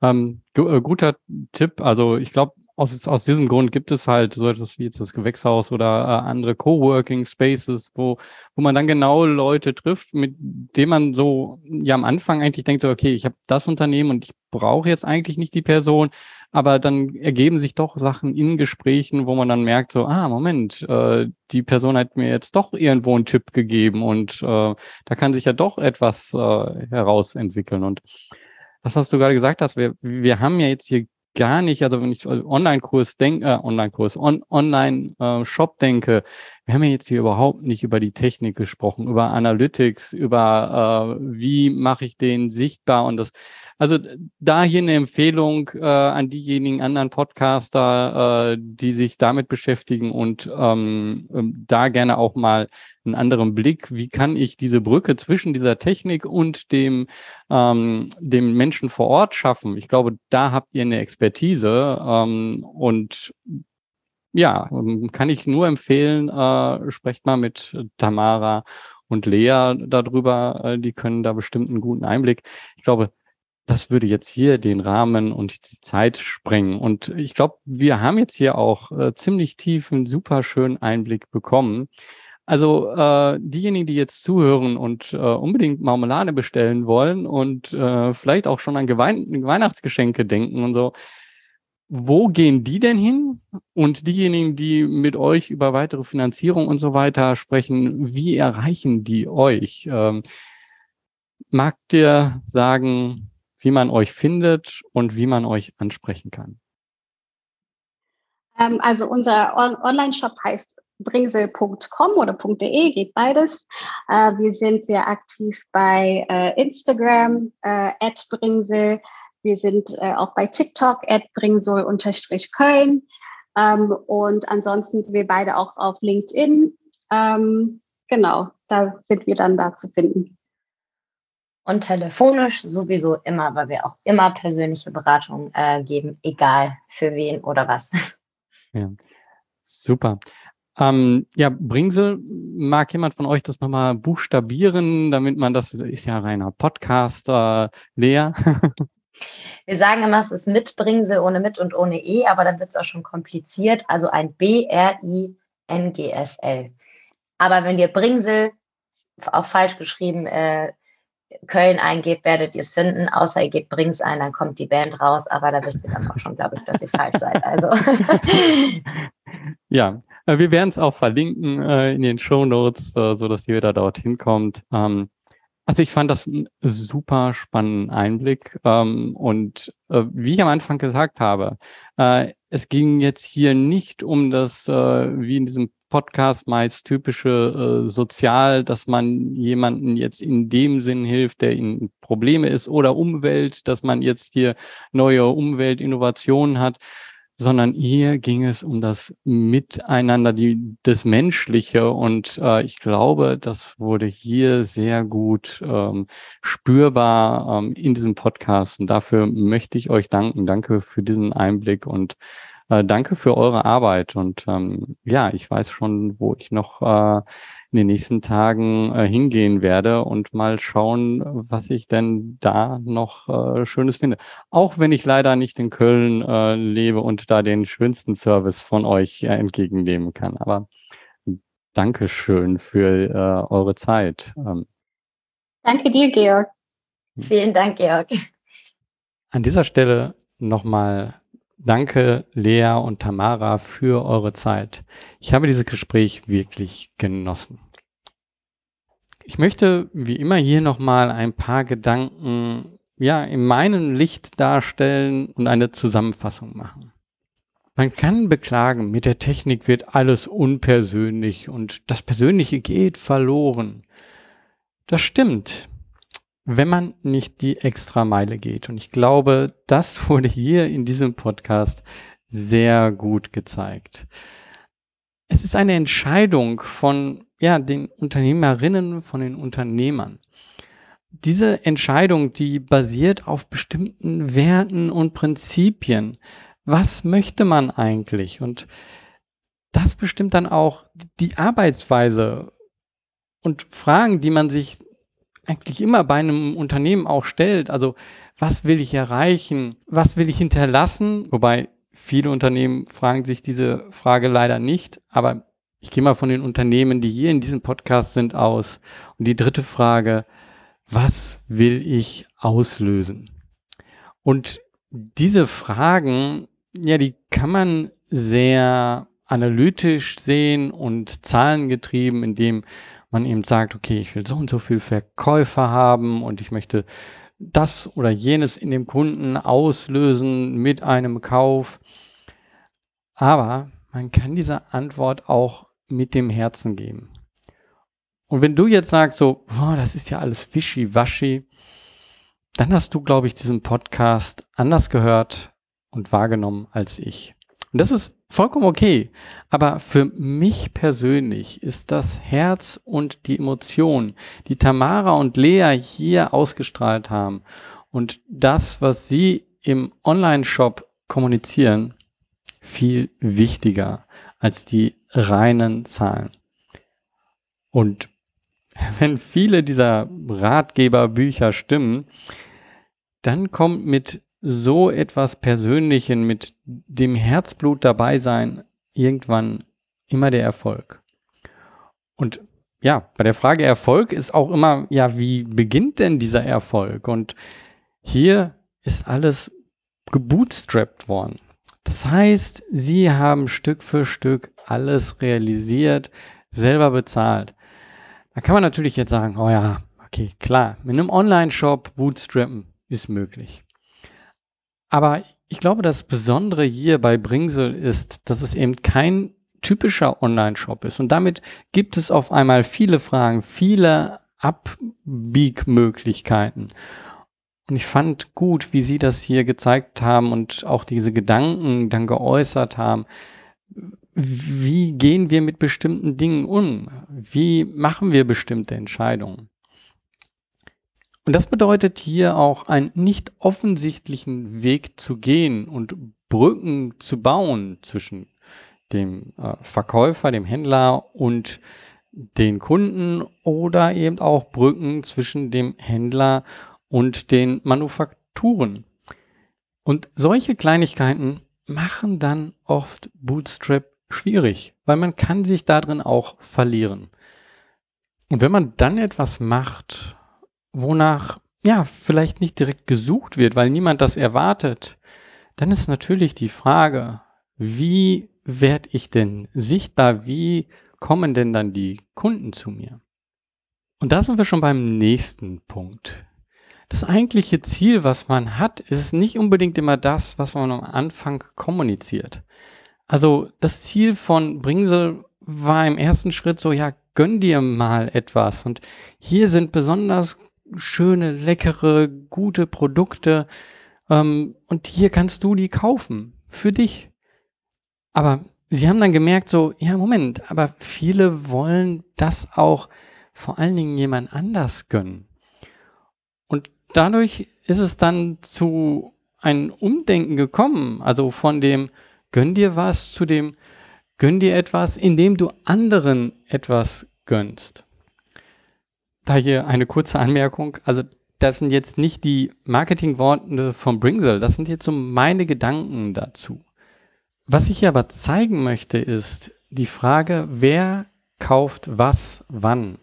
Ähm, gu guter Tipp. Also ich glaube, aus, aus diesem Grund gibt es halt so etwas wie jetzt das Gewächshaus oder äh, andere Coworking Spaces, wo, wo man dann genau Leute trifft, mit denen man so ja am Anfang eigentlich denkt, okay, ich habe das Unternehmen und ich brauche jetzt eigentlich nicht die Person, aber dann ergeben sich doch Sachen in Gesprächen, wo man dann merkt, so, ah, Moment, äh, die Person hat mir jetzt doch irgendwo einen Tipp gegeben und äh, da kann sich ja doch etwas äh, herausentwickeln. Und das, was du gerade gesagt hast, wir, wir haben ja jetzt hier gar nicht, also wenn ich Online-Kurs denke, äh, Online-Kurs, on, Online-Shop denke, wir haben ja jetzt hier überhaupt nicht über die Technik gesprochen, über Analytics, über äh, wie mache ich den sichtbar und das, also da hier eine Empfehlung äh, an diejenigen anderen Podcaster, äh, die sich damit beschäftigen und ähm da gerne auch mal einen anderen Blick, wie kann ich diese Brücke zwischen dieser Technik und dem, ähm, dem Menschen vor Ort schaffen. Ich glaube, da habt ihr eine Expertise ähm, und ja, ähm, kann ich nur empfehlen, äh, sprecht mal mit Tamara und Lea darüber, äh, die können da bestimmt einen guten Einblick. Ich glaube, das würde jetzt hier den Rahmen und die Zeit sprengen. Und ich glaube, wir haben jetzt hier auch äh, ziemlich tiefen, super schönen Einblick bekommen. Also äh, diejenigen, die jetzt zuhören und äh, unbedingt Marmelade bestellen wollen und äh, vielleicht auch schon an Gewein Weihnachtsgeschenke denken und so, wo gehen die denn hin? Und diejenigen, die mit euch über weitere Finanzierung und so weiter sprechen, wie erreichen die euch? Ähm, mag dir sagen, wie man euch findet und wie man euch ansprechen kann? Ähm, also unser Online-Shop heißt bringsel.com oder .de, geht beides. Äh, wir sind sehr aktiv bei äh, Instagram, äh, bringsel. Wir sind äh, auch bei TikTok, at bringsel-köln. Ähm, und ansonsten sind wir beide auch auf LinkedIn. Ähm, genau, da sind wir dann da zu finden. Und telefonisch sowieso immer, weil wir auch immer persönliche Beratung äh, geben, egal für wen oder was. Ja, super. Ähm, ja, Bringsel, mag jemand von euch das nochmal buchstabieren, damit man das ist ja reiner Podcast äh, leer. Wir sagen immer, es ist mit Bringsel, ohne mit und ohne E, aber dann wird es auch schon kompliziert. Also ein B-R-I-N-G-S-L. Aber wenn ihr Bringsel, auch falsch geschrieben, äh, Köln eingebt, werdet ihr es finden, außer ihr gebt Brings ein, dann kommt die Band raus, aber da wisst ihr dann auch schon, glaube ich, dass ihr falsch seid. Also. ja, äh, wir werden es auch verlinken äh, in den Show Notes, äh, so dass jeder dorthin kommt. Ähm, Also ich fand das einen super spannenden Einblick. Ähm, und äh, wie ich am Anfang gesagt habe, es ging jetzt hier nicht um das, wie in diesem Podcast meist typische äh, Sozial, dass man jemanden jetzt in dem Sinn hilft, der in Probleme ist oder Umwelt, dass man jetzt hier neue Umweltinnovationen hat, sondern hier ging es um das Miteinander, die, das Menschliche. Und äh, ich glaube, das wurde hier sehr gut ähm, spürbar ähm, in diesem Podcast. Und dafür möchte ich euch danken. Danke für diesen Einblick und äh, danke für eure Arbeit. Und ähm, ja, ich weiß schon, wo ich noch äh, in den nächsten Tagen äh, hingehen werde und mal schauen, was ich denn da noch äh, Schönes finde. Auch wenn ich leider nicht in Köln äh, lebe und da den schönsten Service von euch äh, entgegennehmen kann. Aber Dankeschön für äh, eure Zeit. Ähm, Danke dir, Georg. Vielen Dank, Georg. An dieser Stelle nochmal Danke, Lea und Tamara, für eure Zeit. Ich habe dieses Gespräch wirklich genossen. Ich möchte wie immer hier nochmal ein paar Gedanken ja, in meinem Licht darstellen und eine Zusammenfassung machen. Man kann beklagen, mit der Technik wird alles unpersönlich und das Persönliche geht verloren. Das stimmt wenn man nicht die extra Meile geht. Und ich glaube, das wurde hier in diesem Podcast sehr gut gezeigt. Es ist eine Entscheidung von ja, den Unternehmerinnen, von den Unternehmern. Diese Entscheidung, die basiert auf bestimmten Werten und Prinzipien. Was möchte man eigentlich? Und das bestimmt dann auch die Arbeitsweise und Fragen, die man sich eigentlich immer bei einem Unternehmen auch stellt. Also was will ich erreichen? Was will ich hinterlassen? Wobei viele Unternehmen fragen sich diese Frage leider nicht. Aber ich gehe mal von den Unternehmen, die hier in diesem Podcast sind, aus. Und die dritte Frage, was will ich auslösen? Und diese Fragen, ja, die kann man sehr analytisch sehen und zahlengetrieben, indem man eben sagt, okay, ich will so und so viel Verkäufer haben und ich möchte das oder jenes in dem Kunden auslösen mit einem Kauf. Aber man kann diese Antwort auch mit dem Herzen geben. Und wenn du jetzt sagst so, oh, das ist ja alles wischiwaschi, dann hast du, glaube ich, diesen Podcast anders gehört und wahrgenommen als ich. Und das ist vollkommen okay. Aber für mich persönlich ist das Herz und die Emotion, die Tamara und Lea hier ausgestrahlt haben und das, was sie im Online-Shop kommunizieren, viel wichtiger als die reinen Zahlen. Und wenn viele dieser Ratgeberbücher stimmen, dann kommt mit so etwas Persönlichen mit dem Herzblut dabei sein, irgendwann immer der Erfolg. Und ja, bei der Frage Erfolg ist auch immer, ja, wie beginnt denn dieser Erfolg? Und hier ist alles gebootstrapped worden. Das heißt, sie haben Stück für Stück alles realisiert, selber bezahlt. Da kann man natürlich jetzt sagen, oh ja, okay, klar, mit einem Online-Shop bootstrappen ist möglich. Aber ich glaube, das Besondere hier bei Bringsel ist, dass es eben kein typischer Online-Shop ist. Und damit gibt es auf einmal viele Fragen, viele Abbiegmöglichkeiten. Und ich fand gut, wie Sie das hier gezeigt haben und auch diese Gedanken dann geäußert haben. Wie gehen wir mit bestimmten Dingen um? Wie machen wir bestimmte Entscheidungen? Und das bedeutet hier auch einen nicht offensichtlichen Weg zu gehen und Brücken zu bauen zwischen dem äh, Verkäufer, dem Händler und den Kunden oder eben auch Brücken zwischen dem Händler und den Manufakturen. Und solche Kleinigkeiten machen dann oft Bootstrap schwierig, weil man kann sich darin auch verlieren. Und wenn man dann etwas macht, wonach ja vielleicht nicht direkt gesucht wird, weil niemand das erwartet, dann ist natürlich die Frage, wie werde ich denn sichtbar, wie kommen denn dann die Kunden zu mir? Und da sind wir schon beim nächsten Punkt. Das eigentliche Ziel, was man hat, ist nicht unbedingt immer das, was man am Anfang kommuniziert. Also das Ziel von Bringsel war im ersten Schritt so, ja, gönn dir mal etwas. Und hier sind besonders schöne, leckere, gute Produkte. Ähm, und hier kannst du die kaufen. Für dich. Aber sie haben dann gemerkt, so, ja, Moment, aber viele wollen das auch vor allen Dingen jemand anders gönnen. Und dadurch ist es dann zu einem Umdenken gekommen, also von dem gönn dir was zu dem gönn dir etwas, indem du anderen etwas gönnst. Da hier eine kurze Anmerkung, also das sind jetzt nicht die Marketingworte von Bringsel, das sind jetzt so meine Gedanken dazu. Was ich hier aber zeigen möchte, ist die Frage, wer kauft was wann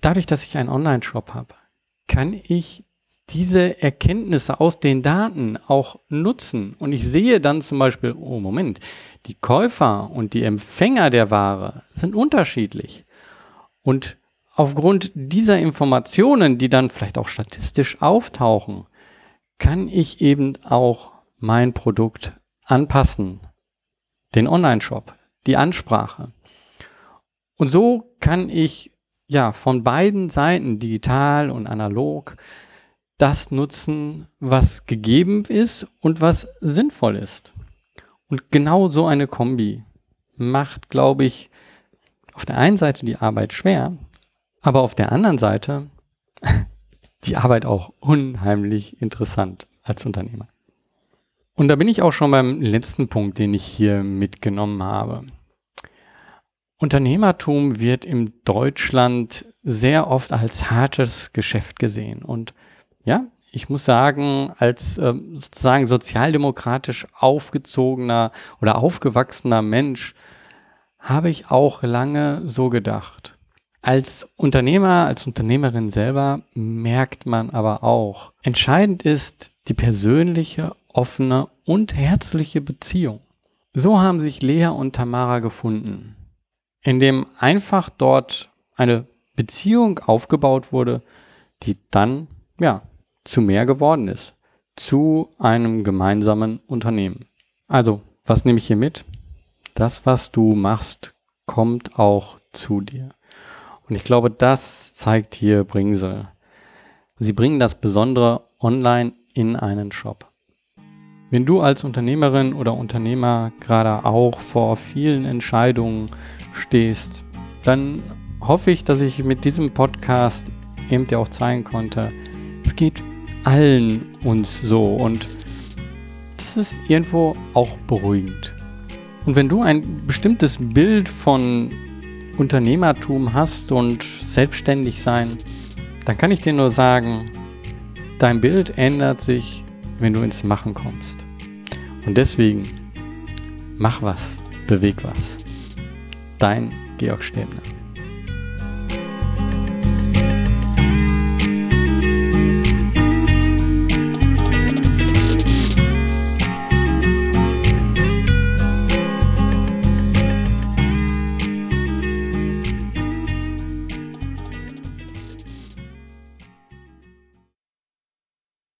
dadurch, dass ich einen Online-Shop habe, kann ich diese Erkenntnisse aus den Daten auch nutzen. Und ich sehe dann zum Beispiel, oh Moment, die Käufer und die Empfänger der Ware sind unterschiedlich. Und aufgrund dieser Informationen, die dann vielleicht auch statistisch auftauchen, kann ich eben auch mein Produkt anpassen. Den Online-Shop, die Ansprache. Und so kann ich ja, von beiden Seiten, digital und analog, das nutzen, was gegeben ist und was sinnvoll ist. Und genau so eine Kombi macht, glaube ich, auf der einen Seite die Arbeit schwer, aber auf der anderen Seite die Arbeit auch unheimlich interessant als Unternehmer. Und da bin ich auch schon beim letzten Punkt, den ich hier mitgenommen habe. Unternehmertum wird in Deutschland sehr oft als hartes Geschäft gesehen. Und ja, ich muss sagen, als ähm, sozusagen sozialdemokratisch aufgezogener oder aufgewachsener Mensch habe ich auch lange so gedacht. Als Unternehmer, als Unternehmerin selber merkt man aber auch, entscheidend ist die persönliche, offene und herzliche Beziehung. So haben sich Lea und Tamara gefunden in dem einfach dort eine Beziehung aufgebaut wurde, die dann ja zu mehr geworden ist, zu einem gemeinsamen Unternehmen. Also, was nehme ich hier mit? Das, was du machst, kommt auch zu dir. Und ich glaube, das zeigt hier Bringsel. Sie bringen das Besondere online in einen Shop. Wenn du als Unternehmerin oder Unternehmer gerade auch vor vielen Entscheidungen stehst, dann hoffe ich, dass ich mit diesem Podcast eben dir auch zeigen konnte, es geht allen uns so und das ist irgendwo auch beruhigend. Und wenn du ein bestimmtes Bild von Unternehmertum hast und selbstständig sein, dann kann ich dir nur sagen, dein Bild ändert sich, wenn du ins Machen kommst. Und deswegen, mach was, beweg was. Dein Georg Stäbner.